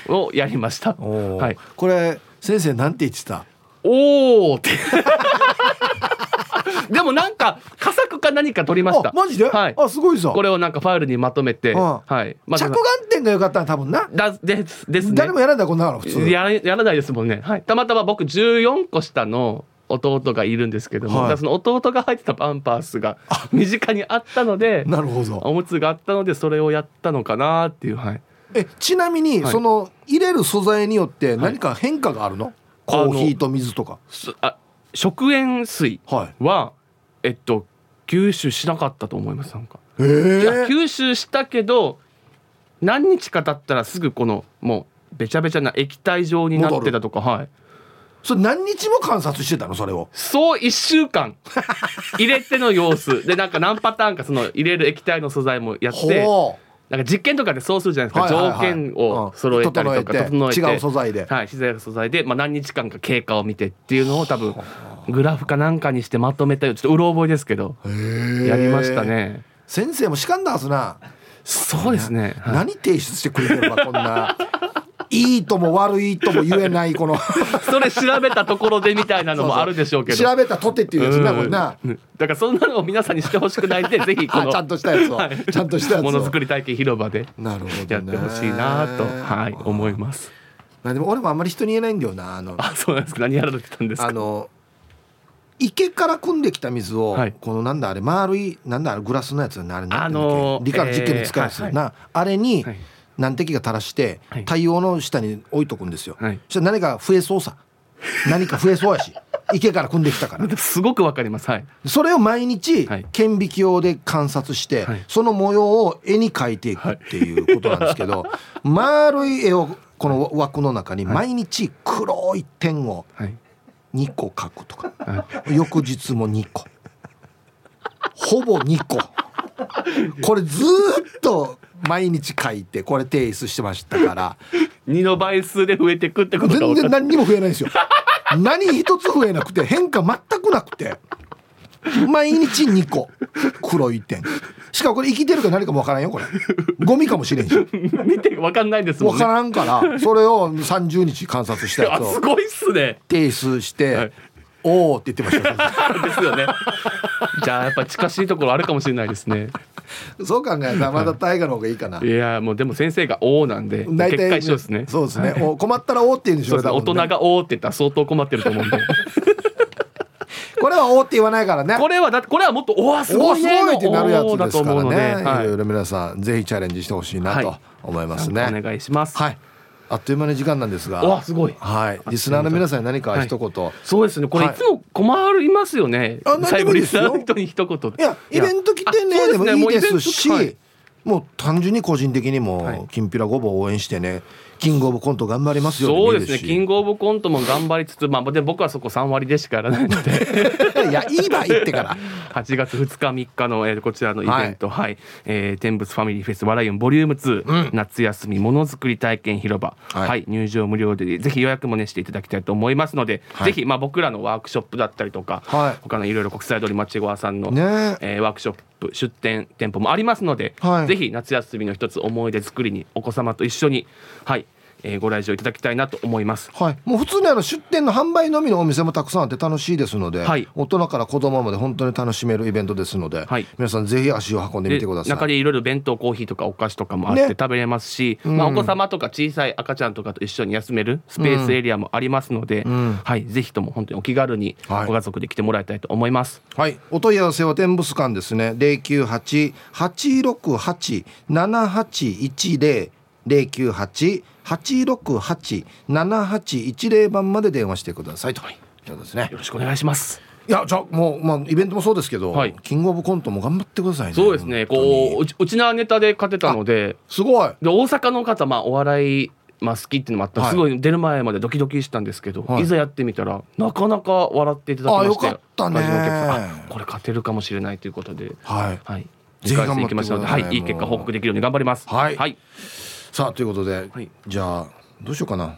究をやりました。はい。これ先生なんて言ってた？おおって。でもなんか佳作か何か取りました。あマジで、はい。あすごいぞこれをなんかファイルにまとめて、うんはい。ま着眼点が良かったな多分なだですですね。誰もやらないこんなの普通やらやらないですもんね、はい、たまたま僕14個下の弟がいるんですけども、はい。その弟が入ってたパンパースが身近にあったのでなるほど。おむつがあったのでそれをやったのかなっていうはい。えちなみに、はい。その入れる素材によって何か変化があるの、コーヒーと水とか。すあ食塩水はい。はえっと吸収しなかったと思いますなんか、へいやえ吸収したけど何日か経ったらすぐこのもうべちゃべちゃな液体状になってたとかはいそれ何日も観察してたの？それを。そう1週間。入れての様子。でなんか何パターンかその入れる液体の素材もやってなんか実験とかでそうするじゃないですか、はいはいはい。条件を揃えたりとかうん。整えて。違う素材で。はい、自然の素材で、まあ、何日間か経過を見てっていうのを多分グラフかなんかにしてまとめたよ。ちょっとうろ覚えですけど。やりましたね。先生もしかんだはずな、そうですね、はい。何提出してくれてるのかこんないいとも悪いとも言えないこの。それ調べたところでみたいなのもあるでしょうけど。調べたとてっていうやつなこれな。うんだからそんなのを皆さんにしてほしくないんで ぜひこの。あちゃんとしたやつを、はい。ちゃんとしたやつを。ものづくり体験広場でなるほどね。やってほしいなと、はい、思います。まあでも俺もあんまり人に言えないんだよなあの。あそうなんですか。何やられてたんですか？あの池から汲んできた水を、はい。このなんだあれ丸いなんだあれグラスのやつなあれなんていうんだっけ？あのー理科の実験で使うやつえーな、あれにはい何滴か垂らしてはい。太陽の下に置いとくんですよ、はい。そしたら何か増えそうさ。何か増えそうやし。池から汲んできたから。すごくわかります。はい。それを毎日はい。顕微鏡で観察して、はい。その模様を絵に描いていくっていうことなんですけど、丸い絵をこの枠の中に毎日黒い点をはい。2個描くとか。は翌日も2個。ほぼ2個 これずーっと毎日書いてこれ提出してましたから。2の倍数で増えていくってことが全然何にも増えないんですよ。何一つ増えなくて変化全くなくて。毎日2個黒い点。しかもこれ生きてるか何かもわからんよこれ。ゴミかもしれんし。見て分かんないですもんね。わからんからそれを30日観察したやあつをすごいっすね。提出して、はいおおって言ってました ですよねじゃあやっぱ近しいところあるかもしれないですねそう考えたらまだ大河の方がいいかないやもうでも先生が「お」なんで大体一緒ですねそうですね。お困ったらおって言うんでしょそうね大人が。が「お」って言ったら相当困ってると思うんで これはおって言わないからね。これはだってこれはもっと「おわすおすごいね」ごいってなるやつですから思うので、ね。はいろいろ皆さんぜひチャレンジしてほしいなとはい思いますね。お願いします、はい。あっという間の時間なんですが。うわすごい。はい。リスナーの皆さんに何か一言。そうですね。これいはい。つも困りますよね、あ何で最後リスナーの人に一言いやイベント来てねでもいいですしもう単純に個人的にはい。もきんぴらごぼうを応援してねキングオブコント頑張りますよ。そうですね。し。キングオブコントも頑張りつつまあで僕はそこ3割でしかやらないので。いやいいってから。8月2日3日の、えーこちらのイベント。はい、えー天仏ファミリーフェスワライオンボリューム2、うん。夏休みものづくり体験広場。はい。はい、入場無料でぜひ予約もねしていただきたいと思いますので、はい。ぜひまあ僕らのワークショップだったりとか、はい。他のいろいろ国際通り町ごわさんの、ね。えーワークショップ出店店舗もありますので、はい。ぜひ夏休みの一つ思い出作りにお子様と一緒にはい、えーご来場いただきたいなと思います。はい、もう普通にあの出店の販売のみのお店もたくさんあって楽しいですので、はい。大人から子供まで本当に楽しめるイベントですので、はい。皆さんぜひ足を運んでみてください。中でいろいろ弁当コーヒーとかお菓子とかもあってね食べれますし、うん。まあ、お子様とか小さい赤ちゃんとかと一緒に休めるスペースエリアもありますので、ん。はい、ぜひとも本当にお気軽にはい。ご家族で来てもらいたいと思います。はい、お問い合わせは天物館ですね。零九八八六八六八七八一零番まで電話してくださいと。そうですねよ。ろしくお願いします。いやじゃあもうまあイベントもそうですけど、はいキングオブコントも頑張ってくださいね。そうですね。こううちうちなネタで勝てたので、すごい。で大阪の方まあお笑いまあ好きっていうのもあった、はいすごい出る前までドキドキしたんですけど、はいい、ざやってみたらなかなか笑っていただきまして、あよかっこれ勝てるかもしれないということで、はい。はい。ぜひ頑張っていきましたので、はいい、いい結果報告できるように頑張ります。はいはい。さあということで、はい。じゃあどうしようかな。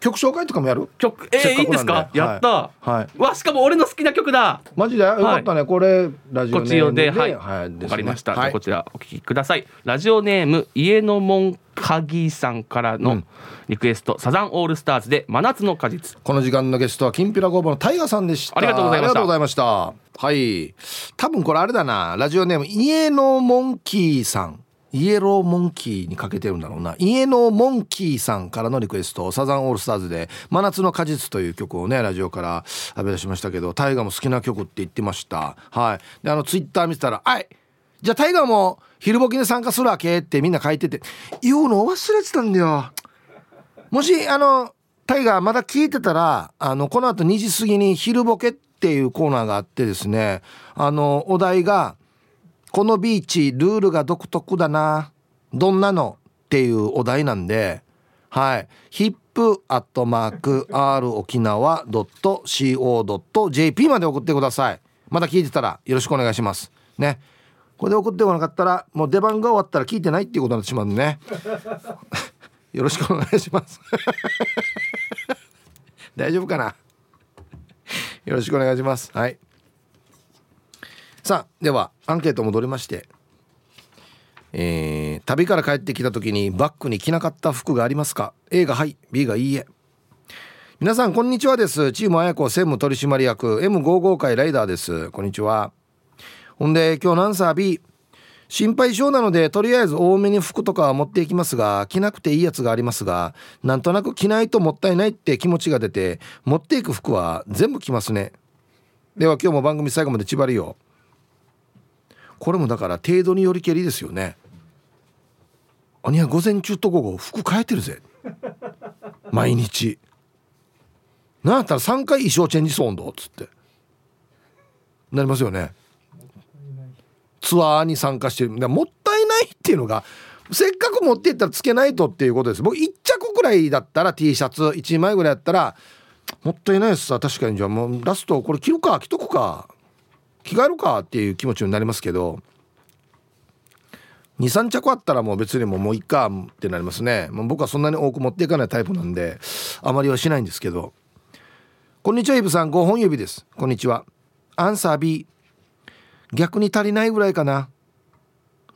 曲紹介とかもやる？曲、えー、いいんですか？やった。はい。わ、しかも俺の好きな曲だ。マジで？よかったね、これラジオネームで。で、はい、はい。ね。わかりました。はい。あこちらお聞きください。ラジオネーム家の門鍵さんからのうん。リクエスト、サザンオールスターズで真夏の果実。この時間のゲストはきんぴらごぼうのタイガさんでした。ありがとうございました。ありがとうございました。はい。多分これあれだな。ラジオネーム家のモンキーさんイエローモンキーにかけてるんだろうな。家のモンキーさんからのリクエストサザンオールスターズで「真夏の果実」という曲をねラジオから食べ出しましたけどタイガも好きな曲って言ってました。はい。であのツイッター見てたら「はいじゃあタイガも昼ボケに参加するわけ?」ってみんな書いてて言うの忘れてたんだよ。もしあのタイガーまだ聞いてたらあのこの後2時過ぎに「昼ボケ」っていうコーナーがあってですねあのお題が「このビーチルールが独特だな。どんなの?」っていうお題なんではい。ヒップアットマーク r 沖縄 .co.jp まで送ってください。まだ聞いてたらよろしくお願いします。ね。これで送ってこなかったらもう出番が終わったら聞いてないっていうことになってしまうんでね。よろしくお願いします。大丈夫かな？よろしくお願いします。はい。さあではアンケート戻りましてえー、旅から帰ってきた時にバッグに着なかった服がありますか？A がはい B がいいえ。皆さんこんにちはです。チーム綾子専務取締役 M55 回ライダーです。こんにちは。ほんで今日何サー B 心配性なのでとりあえず多めに服とかは持っていきますが着なくていいやつがありますがなんとなく着ないともったいないって気持ちが出て持っていく服は全部着ますね。では今日も番組最後まで縛りようこれもだから程度によりけりですよね。あには午前中と午後服変えてるぜ。毎日。なんやったら3回衣装チェンジソーンドっつって。なりますよね。ツアーに参加してる。もったいないっていうのがせっかく持っていったらつけないとっていうことです。僕1着ぐらいだったら T シャツ1枚ぐらいだったらもったいないですさ確かに。じゃあもうラストこれ着るか着とくか。着替えるかっていう気持ちになりますけど23着あったらもう別にももういっかってなりますね、まあ、僕はそんなに多く持っていかないタイプなんであまりはしないんですけど。こんにちはイブさん。5本指です。こんにちは。アンサー B 逆に足りないぐらいかな。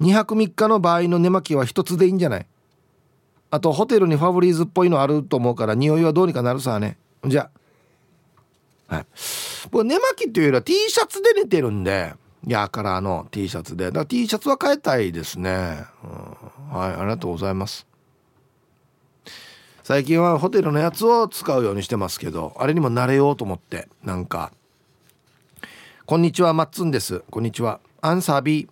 2泊3日の場合の寝巻きは1つでいいんじゃない。あとホテルにファブリーズっぽいのあると思うから匂いはどうにかなるさね。じゃあはい。僕寝巻きっていうよりは T シャツで寝てるんでいやからの T シャツで。だから T シャツは変えたいですね、うん、はいありがとうございます。最近はホテルのやつを使うようにしてますけどあれにも慣れようと思ってなんか。こんにちはマッツンです。こんにちは。アンサー B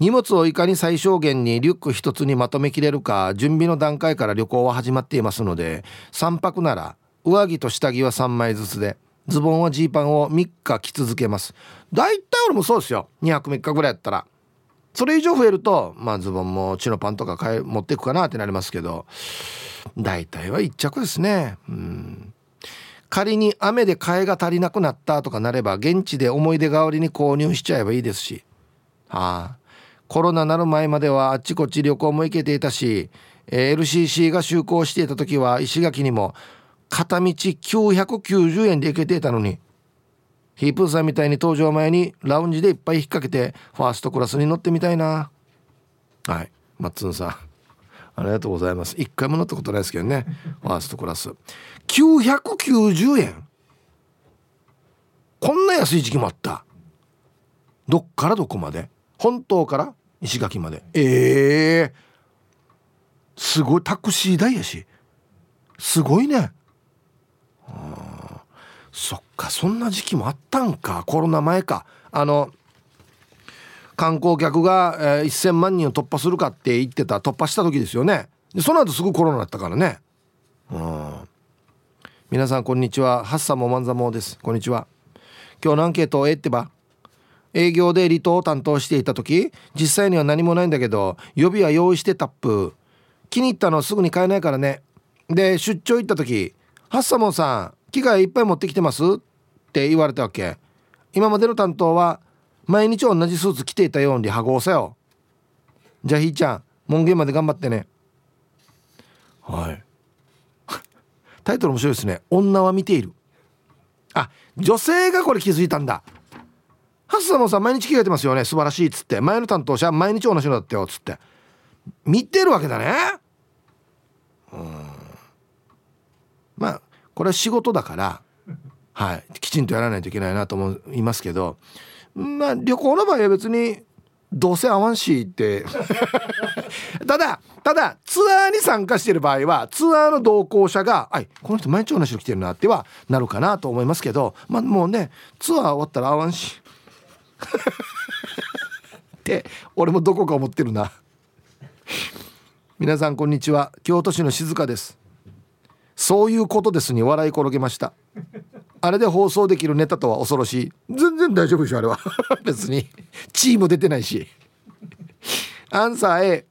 荷物をいかに最小限にリュック一つにまとめきれるか準備の段階から旅行は始まっていますので3泊なら上着と下着は3枚ずつでズボンはジーパンを3日着続けます。大体俺もそうですよ。2泊3日ぐらいやったら。それ以上増えるとまあズボンもチノパンとか買い持っていくかなってなりますけど。大体は1着ですね。うん。仮に雨で替えが足りなくなったとかなれば現地で思い出代わりに購入しちゃえばいいですし。はあ。コロナなる前まではあっちこっち旅行も行けていたし、LCC が就航していた時は石垣にも片道990円で行けていたのに。ヒープーさんみたいに登場前にラウンジでいっぱい引っ掛けてファーストクラスに乗ってみたいな。はい。マッツンさん。ありがとうございます。一回も乗ったことないですけどね。ファーストクラス。990円。こんな安い時期もあった。どっからどこまで。本島から石垣まで。えー、すごい。タクシー代やし。すごいね。そっかそんな時期もあったんか。コロナ前か。あの観光客が、えー、1,000万人を突破するかって言ってた突破した時ですよね。でその後すぐコロナだったからね。うん皆さんこんにちは。ハッサモマンザモです。こんにちは。今日のアンケートええってば。営業で離島を担当していた時実際には何もないんだけど予備は用意してタップ。気に入ったのすぐに買えないからね。で出張行った時「ハッサモンさん機械いっぱい持ってきてます?」って言われたわけ。今までの担当は毎日同じスーツ着ていたように羽合さよ。じゃあひーちゃん門限まで頑張ってね。はい。タイトル面白いですね。女は見ている。あ女性がこれ気づいたんだ。ハスサモンさん毎日着替えてますよね。素晴らしいっつって。前の担当者毎日同じのだったよっつって。見てるわけだね。うん。まあこれは仕事だからはいきちんとやらないといけないなと思いますけどまあ旅行の場合は別にどうせ合わんしって。ただただツアーに参加してる場合はツアーの同行者が「あいこの人毎日同じの来てるな」ってはなるかなと思いますけどまあもうねツアー終わったら合わんし。って俺もどこか思ってるな。皆さんこんにちは。京都市の静香です。そういうことですに笑い転げました。あれで放送できるネタとは恐ろしい。全然大丈夫でしょあれは。別に。チーム出てないし。アンサー A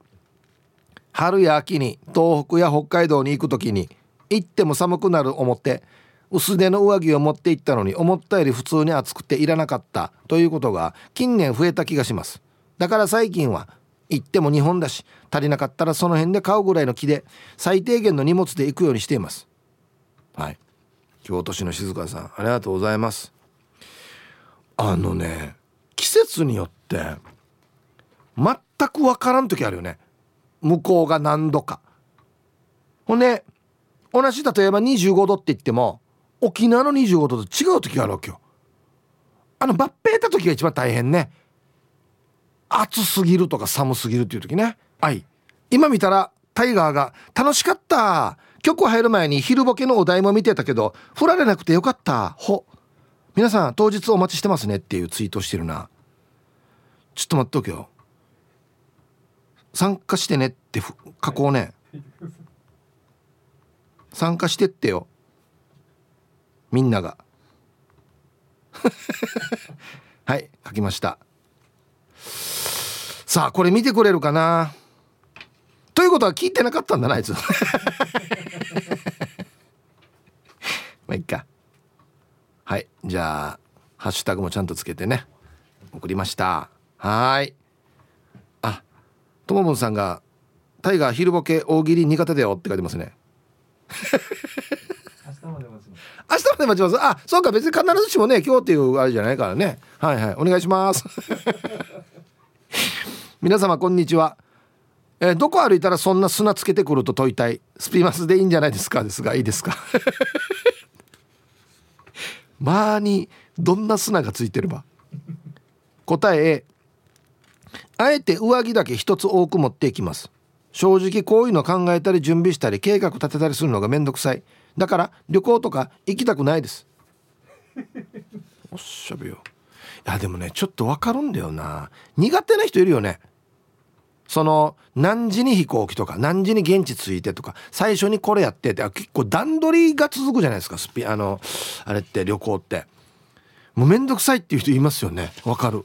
春や秋に東北や北海道に行く時に行っても寒くなる思って薄手の上着を持って行ったのに思ったより普通に暑くていらなかったということが近年増えた気がします。だから最近は行っても日本だし足りなかったらその辺で買うぐらいの木で最低限の荷物で行くようにしています。はい。京都市の静香さんありがとうございます。あのね季節によって全く分からん時あるよね。向こうが何度か。ほんで同じ例えば25度って言っても沖縄の25度と違う時があるわけよ。あの抜兵た時が一番大変ね。暑すぎるとか寒すぎるっていう時ね。はい。今見たらタイガーが「楽しかった。曲入る前に昼ボケのお題も見てたけど振られなくてよかった。ほ。皆さん当日お待ちしてますね」っていうツイートしてるな。ちょっと待っておけよ。参加してねって書こうね。参加してってよ。みんなが。はい書きましたさあこれ見てくれるかな？ということは聞いてなかったんだなあいつ。まあいっか。はい。じゃあハッシュタグもちゃんとつけてね。送りました。はい。あともぶんさんが「タイガー昼ボケ大喜利苦手だよ」って書いてますね。明日まで待ちます。明日まで待ちます。あそうか別に必ずしもね今日っていうあれじゃないからね。はいはい。お願いします 皆様こんにちは。えー、どこ歩いたらそんな砂つけてくると問いたい。スピマスでいいんじゃないですか？ですがいいですか？まあにどんな砂がついてれば？答え A あえて上着だけ一つ多く持っていきます。正直こういうの考えたり準備したり計画立てたりするのがめんどくさい。だから旅行とか行きたくないです。おっしゃべよやでもねちょっとわかるんだよな。苦手な人いるよね。その何時に飛行機とか何時に現地着いてとか最初にこれやってって結構段取りが続くじゃないですかスピあのあれって旅行って。もうめんどくさいっていう人いますよね。わかる。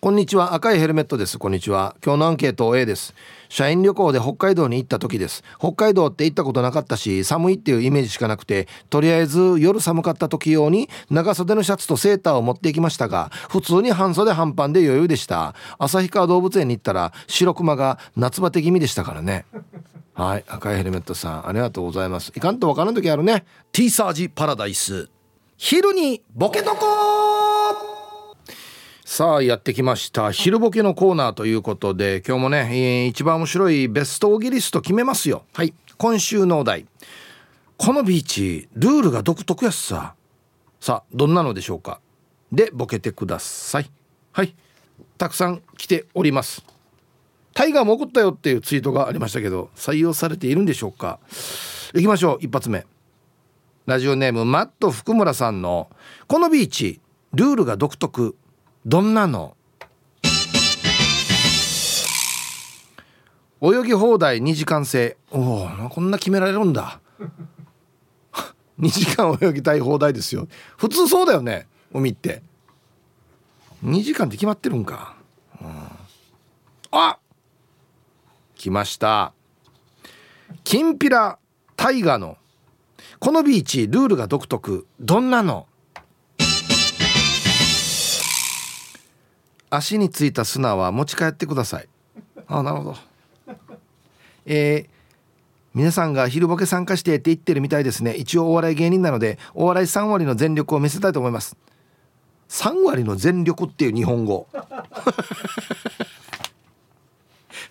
こんにちは。赤いヘルメットです。こんにちは。今日のアンケート A です。社員旅行で北海道に行った時です。北海道って行ったことなかったし寒いっていうイメージしかなくてとりあえず夜寒かった時用に長袖のシャツとセーターを持っていきましたが普通に半袖半パンで余裕でした。旭川動物園に行ったら白熊が夏バテ気味でしたからね。はい赤いヘルメットさんありがとうございます。いかんとわからん時あるね。T サージパラダイス。昼にボケとこさあやってきました。昼ボケのコーナーということで今日もね、えー、一番面白いベストオギリスト決めますよ。はい。今週のお題。このビーチルールが独特やっさ。さあどんなのでしょうか？でボケてください。はい。たくさん来ております。タイガーも怒ったよっていうツイートがありましたけど採用されているんでしょうか？いきましょう。一発目。ラジオネームマット福村さんのこのビーチルールが独特どんなの？泳ぎ放題2時間制。おおこんな決められるんだ。2時間泳ぎたい放題ですよ。普通そうだよね海って。2時間って決まってるんか、うん、あ来ました。きんぴらタイガの。このビーチルールが独特。どんなの？足についた砂は持ち帰ってください。あなるほど。えー、皆さんが昼ボケ参加してって言ってるみたいですね。一応お笑い芸人なのでお笑い3割の全力を見せたいと思います。3割の全力っていう日本語。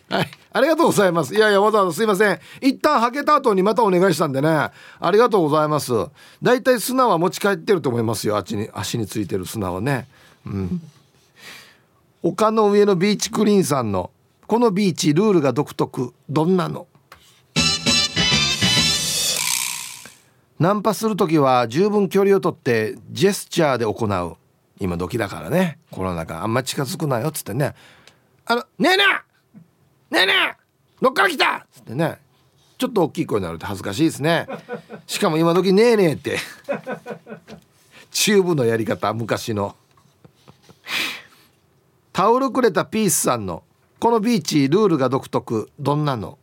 はい。ありがとうございます。いやいやわざわざすいません。一旦はけた後にまたお願いしたんでね。ありがとうございます。だいたい砂は持ち帰ってると思いますよ。あっちに足についてる砂はね。うん。丘の上のビーチクリーンさんのこのビーチルールが独特。どんなの？ナンパする時は十分距離をとってジェスチャーで行う。今時だからね。コロナ禍あんま近づくなよ。っつってね。あのねえねえ！ねえねえ！どっから来た？っつってね。ちょっと大きい声になると恥ずかしいですね。しかも今時ねえねえって。チューブのやり方昔の。タオルくれたピースさんのこのビーチルールが独特。どんなの？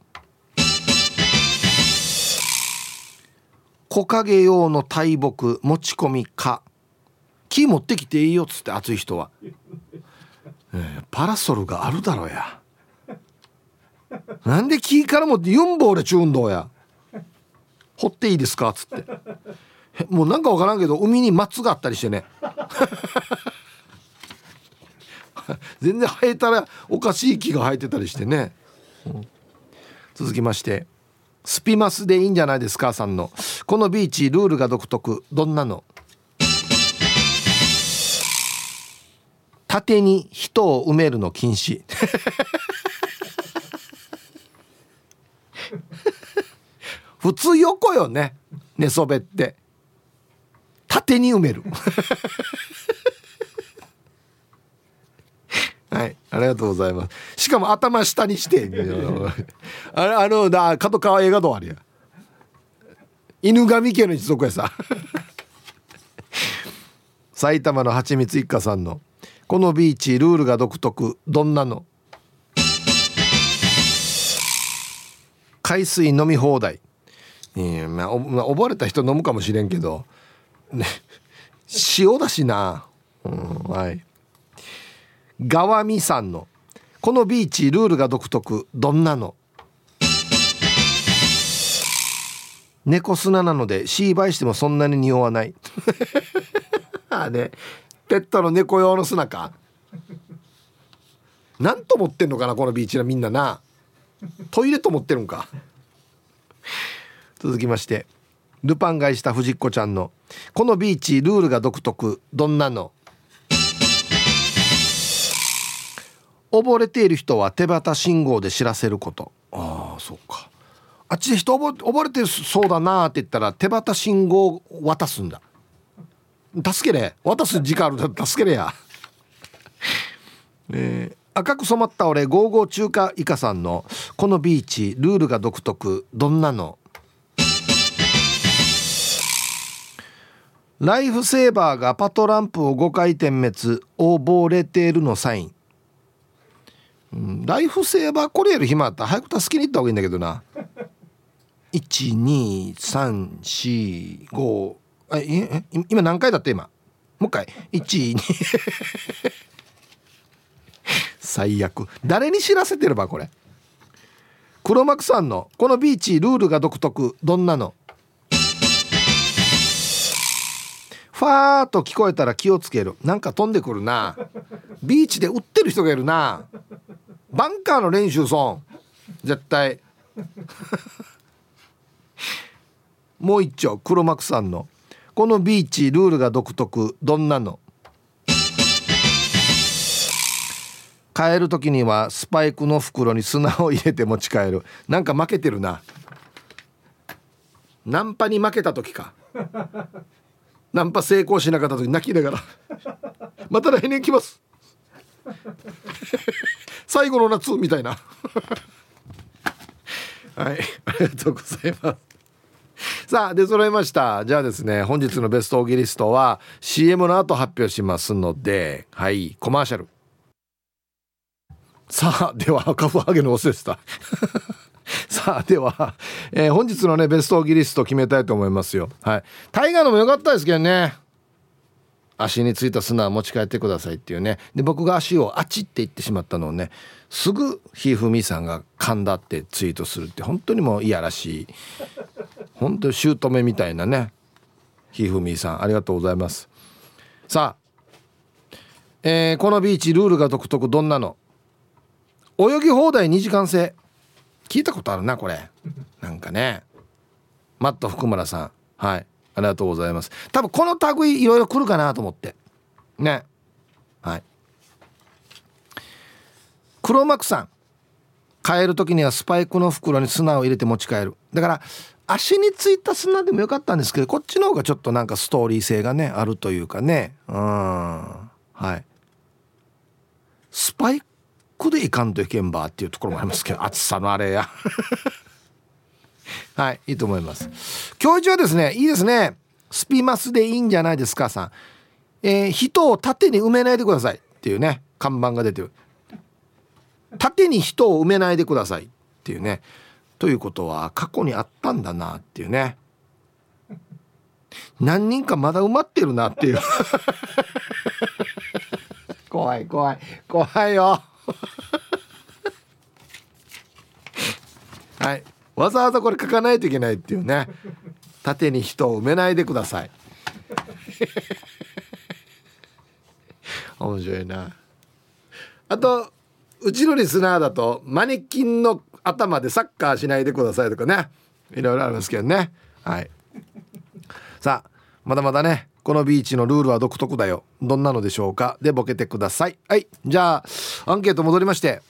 木陰用の大木持ち込みか。木持ってきていいよっつって暑い人は、えー、パラソルがあるだろうや。なんで木から持ってユンボーで中運動や？掘っていいですかっつって。もうなんか分からんけど海に松があったりしてね。全然生えたらおかしい木が生えてたりしてね、うん、続きましてスピマスでいいんじゃないですかさんの。このビーチルールが独特。どんなの？縦に人を埋めるの禁止。普通横よね寝そべって。縦に埋める。はい。ありがとうございます。しかも頭下にしてあれあのだ角川映画堂あるや犬神家の一族やさ。埼玉のはちみつ一家さんのこのビーチルールが独特どんなの？海水飲み放題、え、まあ、まあ、溺れた人飲むかもしれんけど。ね塩だしな、うん、はい。川見さんの。このビーチルールが独特。どんなの？猫砂なのでシーバイしてもそんなに匂わない。あれペットの猫用の砂か？なんと思ってんのかなこのビーチはみんなな？トイレと思ってるんか？続きまして。ルパン買いした藤子ちゃんの。このビーチルールが独特。どんなの？溺れている人は手旗信号で知らせること。ああそうか。あっちで人溺れてそうだなって言ったら手旗信号渡すんだ。助けれ。渡す時間ある。んだ助けれや。え。ー、赤く染まった俺ゴーゴー中華イカさんのこのビーチルールが独特。どんなの？ライフセーバーがパトランプを5回点滅。溺れているのサイン、うん、ライフセーバーこれより暇あったら早く助けに行った方がいいんだけどな。12345ええ今何回だって今？もう一回。12 最悪。誰に知らせてればこれ？黒幕さんのこのビーチルールが独特。どんなの？ファーと聞こえたら気をつける。なんか飛んでくるな。ビーチで売ってる人がいるな。バンカーの練習損。絶対。もう一丁。黒幕さんの。このビーチルールが独特。どんなの？帰る時にはスパイクの袋に砂を入れて持ち帰る。なんか負けてるな。ナンパに負けた時か。ナンパ成功しなかった時泣きながら。また来年来ます。最後の夏みたいな。はい。ありがとうございます。さあ出揃いました。じゃあですね本日のベストオギリストは CM の後発表しますのではいコマーシャル。さあではカフハゲのおせした。さあでは、えー、本日のねベストオギリスト決めたいと思いますよ。はい。タイガーのも良かったですけどね。足についた砂は持ち帰ってくださいっていうね。で僕が足をあちって言ってしまったのをねすぐひふみさんが噛んだってツイートするって本当にもういやらしい。本当に姑みたいなね。ひふみさんありがとうございます。さあ、えー、このビーチルールが独特どんなの？泳ぎ放題2時間制。聞いたことあるなこれ。なんかね。マット福村さん。はい。ありがとうございます。多分この類いろいろ来るかなと思って。ね。はい。黒幕さん。帰る時にはスパイクの袋に砂を入れて持ち帰る。だから足についた砂でもよかったんですけどこっちの方がちょっとなんかストーリー性がねあるというかね。うん。はい。スパイクでいかんといけんばっていうところもありますけど暑さのあれや。はいいいと思います。今日一はですねいいですね。スピマスでいいんじゃないですかさん、えー、人を縦に埋めないでくださいっていうね看板が出てる。縦に人を埋めないでくださいっていうねということは過去にあったんだなっていうね。何人かまだ埋まってるなっていう。怖い怖い怖いよ。はい。わざわざこれ書かないといけないっていうね。縦に人を埋めないでください。面白いな。あとうちのリスナーだとマネキンの頭でサッカーしないでくださいとかね。いろいろありますけどね。はい。さあまだまだねこのビーチのルールは独特だよ。どんなのでしょうか。でボケてください。はい。じゃあアンケート戻りまして。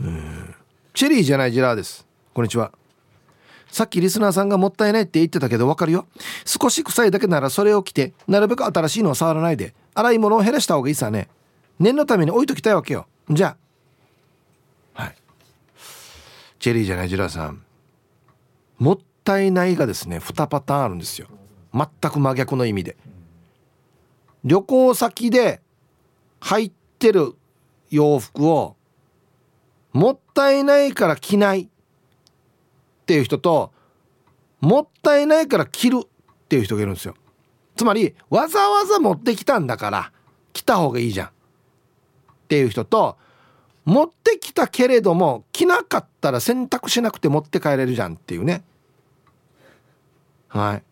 うんチェリーじゃないジラーです。こんにちは。さっきリスナーさんがもったいないって言ってたけどわかるよ。少し臭いだけならそれを着てなるべく新しいのを触らないで洗い物を減らした方がいいさね。念のために置いときたいわけよ。じゃあ。はい。チェリーじゃないジラーさん。もったいないがですね2パターンあるんですよ。全く真逆の意味で。旅行先で入ってる洋服をもったいないから着ないっていう人ともったいないから着るっていう人がいるんですよ。つまりわざわざ持ってきたんだから着た方がいいじゃんっていう人と持ってきたけれども着なかったら洗濯しなくて持って帰れるじゃんっていうね。はい。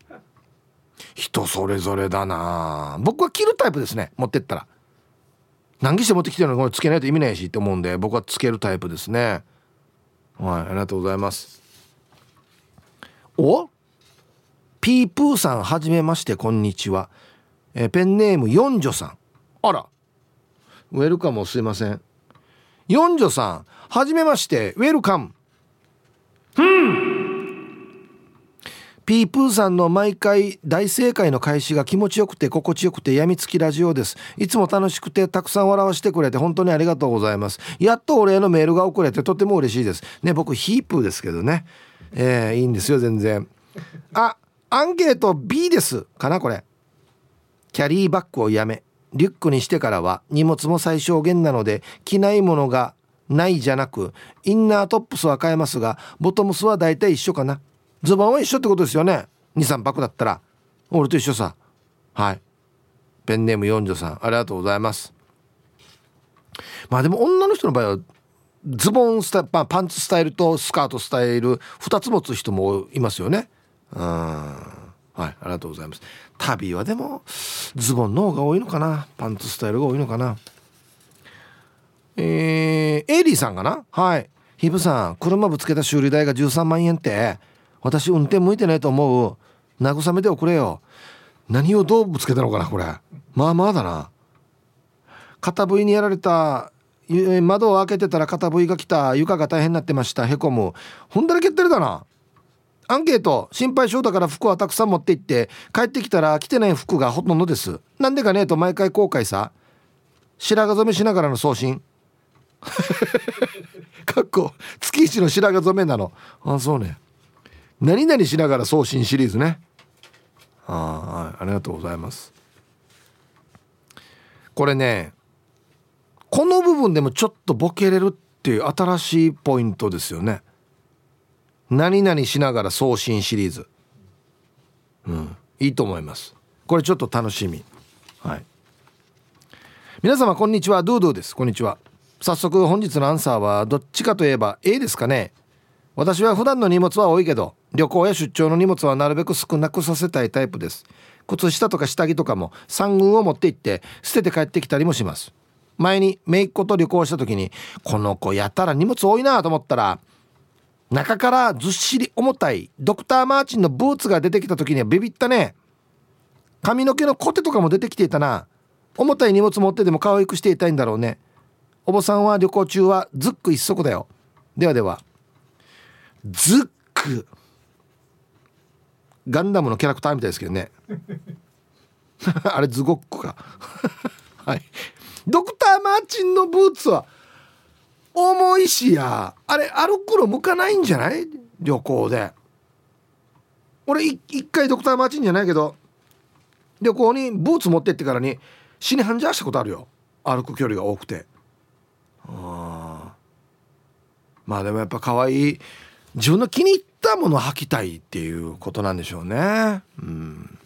人それぞれだな。僕は着るタイプですね持ってったら。何着して持ってきてるのにこれつけないと意味ないしって思うんで僕はつけるタイプですね。はいありがとうございます。お？ピープーさんはじめましてこんにちは。えペンネーム四女さん。あら。ウェルカムすいません。四女さんはじめましてウェルカム。うん。ピープーさんの毎回大正解の開始が気持ちよくて心地よくてやみつきラジオです。いつも楽しくてたくさん笑わせてくれて本当にありがとうございます。やっとお礼のメールが送れてとても嬉しいです。ね僕ヒープーですけどね。えー、いいんですよ全然。あアンケート B ですかなこれ。キャリーバッグをやめ。リュックにしてからは荷物も最小限なので着ないものがないじゃなくインナートップスは変えますがボトムスは大体一緒かな。ズボンは一緒ってことですよね。23泊だったら。俺と一緒さ。はい。ペンネーム四女さん。ありがとうございます。まあでも女の人の場合はズボンスタパンツスタイルとスカートスタイル2つ持つ人もいますよね。うん。はい。ありがとうございます。旅はでもズボンの方が多いのかな。パンツスタイルが多いのかな。えー、エイリーさんかな？はい。ヒブさん車ぶつけた修理代が13万円って。私運転向いてないと思う。慰めておくれよ。何をどうぶつけたのかなこれ。まあまあだな。片 V にやられた窓を開けてたら片 V が来た。床が大変になってました。へこむ。ほんだらけってるだな。アンケート。心配性だから服はたくさん持って行って。帰ってきたら着てない服がほとんどです。なんでかねえと毎回後悔さ。白髪染めしながらの送信。かっこ月一の白髪染めなの。あそうね。何々しながら送信シリーズね。あありがとうございます。これねこの部分でもちょっとボケれるっていう新しいポイントですよね。何々しながら送信シリーズ。うん。いいと思います。これちょっと楽しみ。はい。皆様こんにちは。ドゥドゥです。こんにちは。早速本日のアンサーはどっちかといえば A ですかね。私は普段の荷物は多いけど旅行や出張の荷物はなるべく少なくさせたいタイプです。靴下とか下着とかも3軍を持って行って捨てて帰ってきたりもします。前に姪っ子と旅行した時にこの子やたら荷物多いなと思ったら中からずっしり重たいドクター・マーチンのブーツが出てきた時にはビビったね。髪の毛のコテとかも出てきていたな。重たい荷物持ってでも可愛くしていたいんだろうね。おばさんは旅行中はズック一足だよ。ではではズック。ガンダムのキャラクターみたいですけどね。あれズゴックか。はい。ドクター・マーチンのブーツは重いしや。あれ歩くの向かないんじゃない？旅行で。俺一回ドクター・マーチンじゃないけど旅行にブーツ持ってってからに死に半じゃしたことあるよ。歩く距離が多くて。ああまあでもやっぱ可愛い自分の気に入ったものを履きたいっていうことなんでしょうね。うん。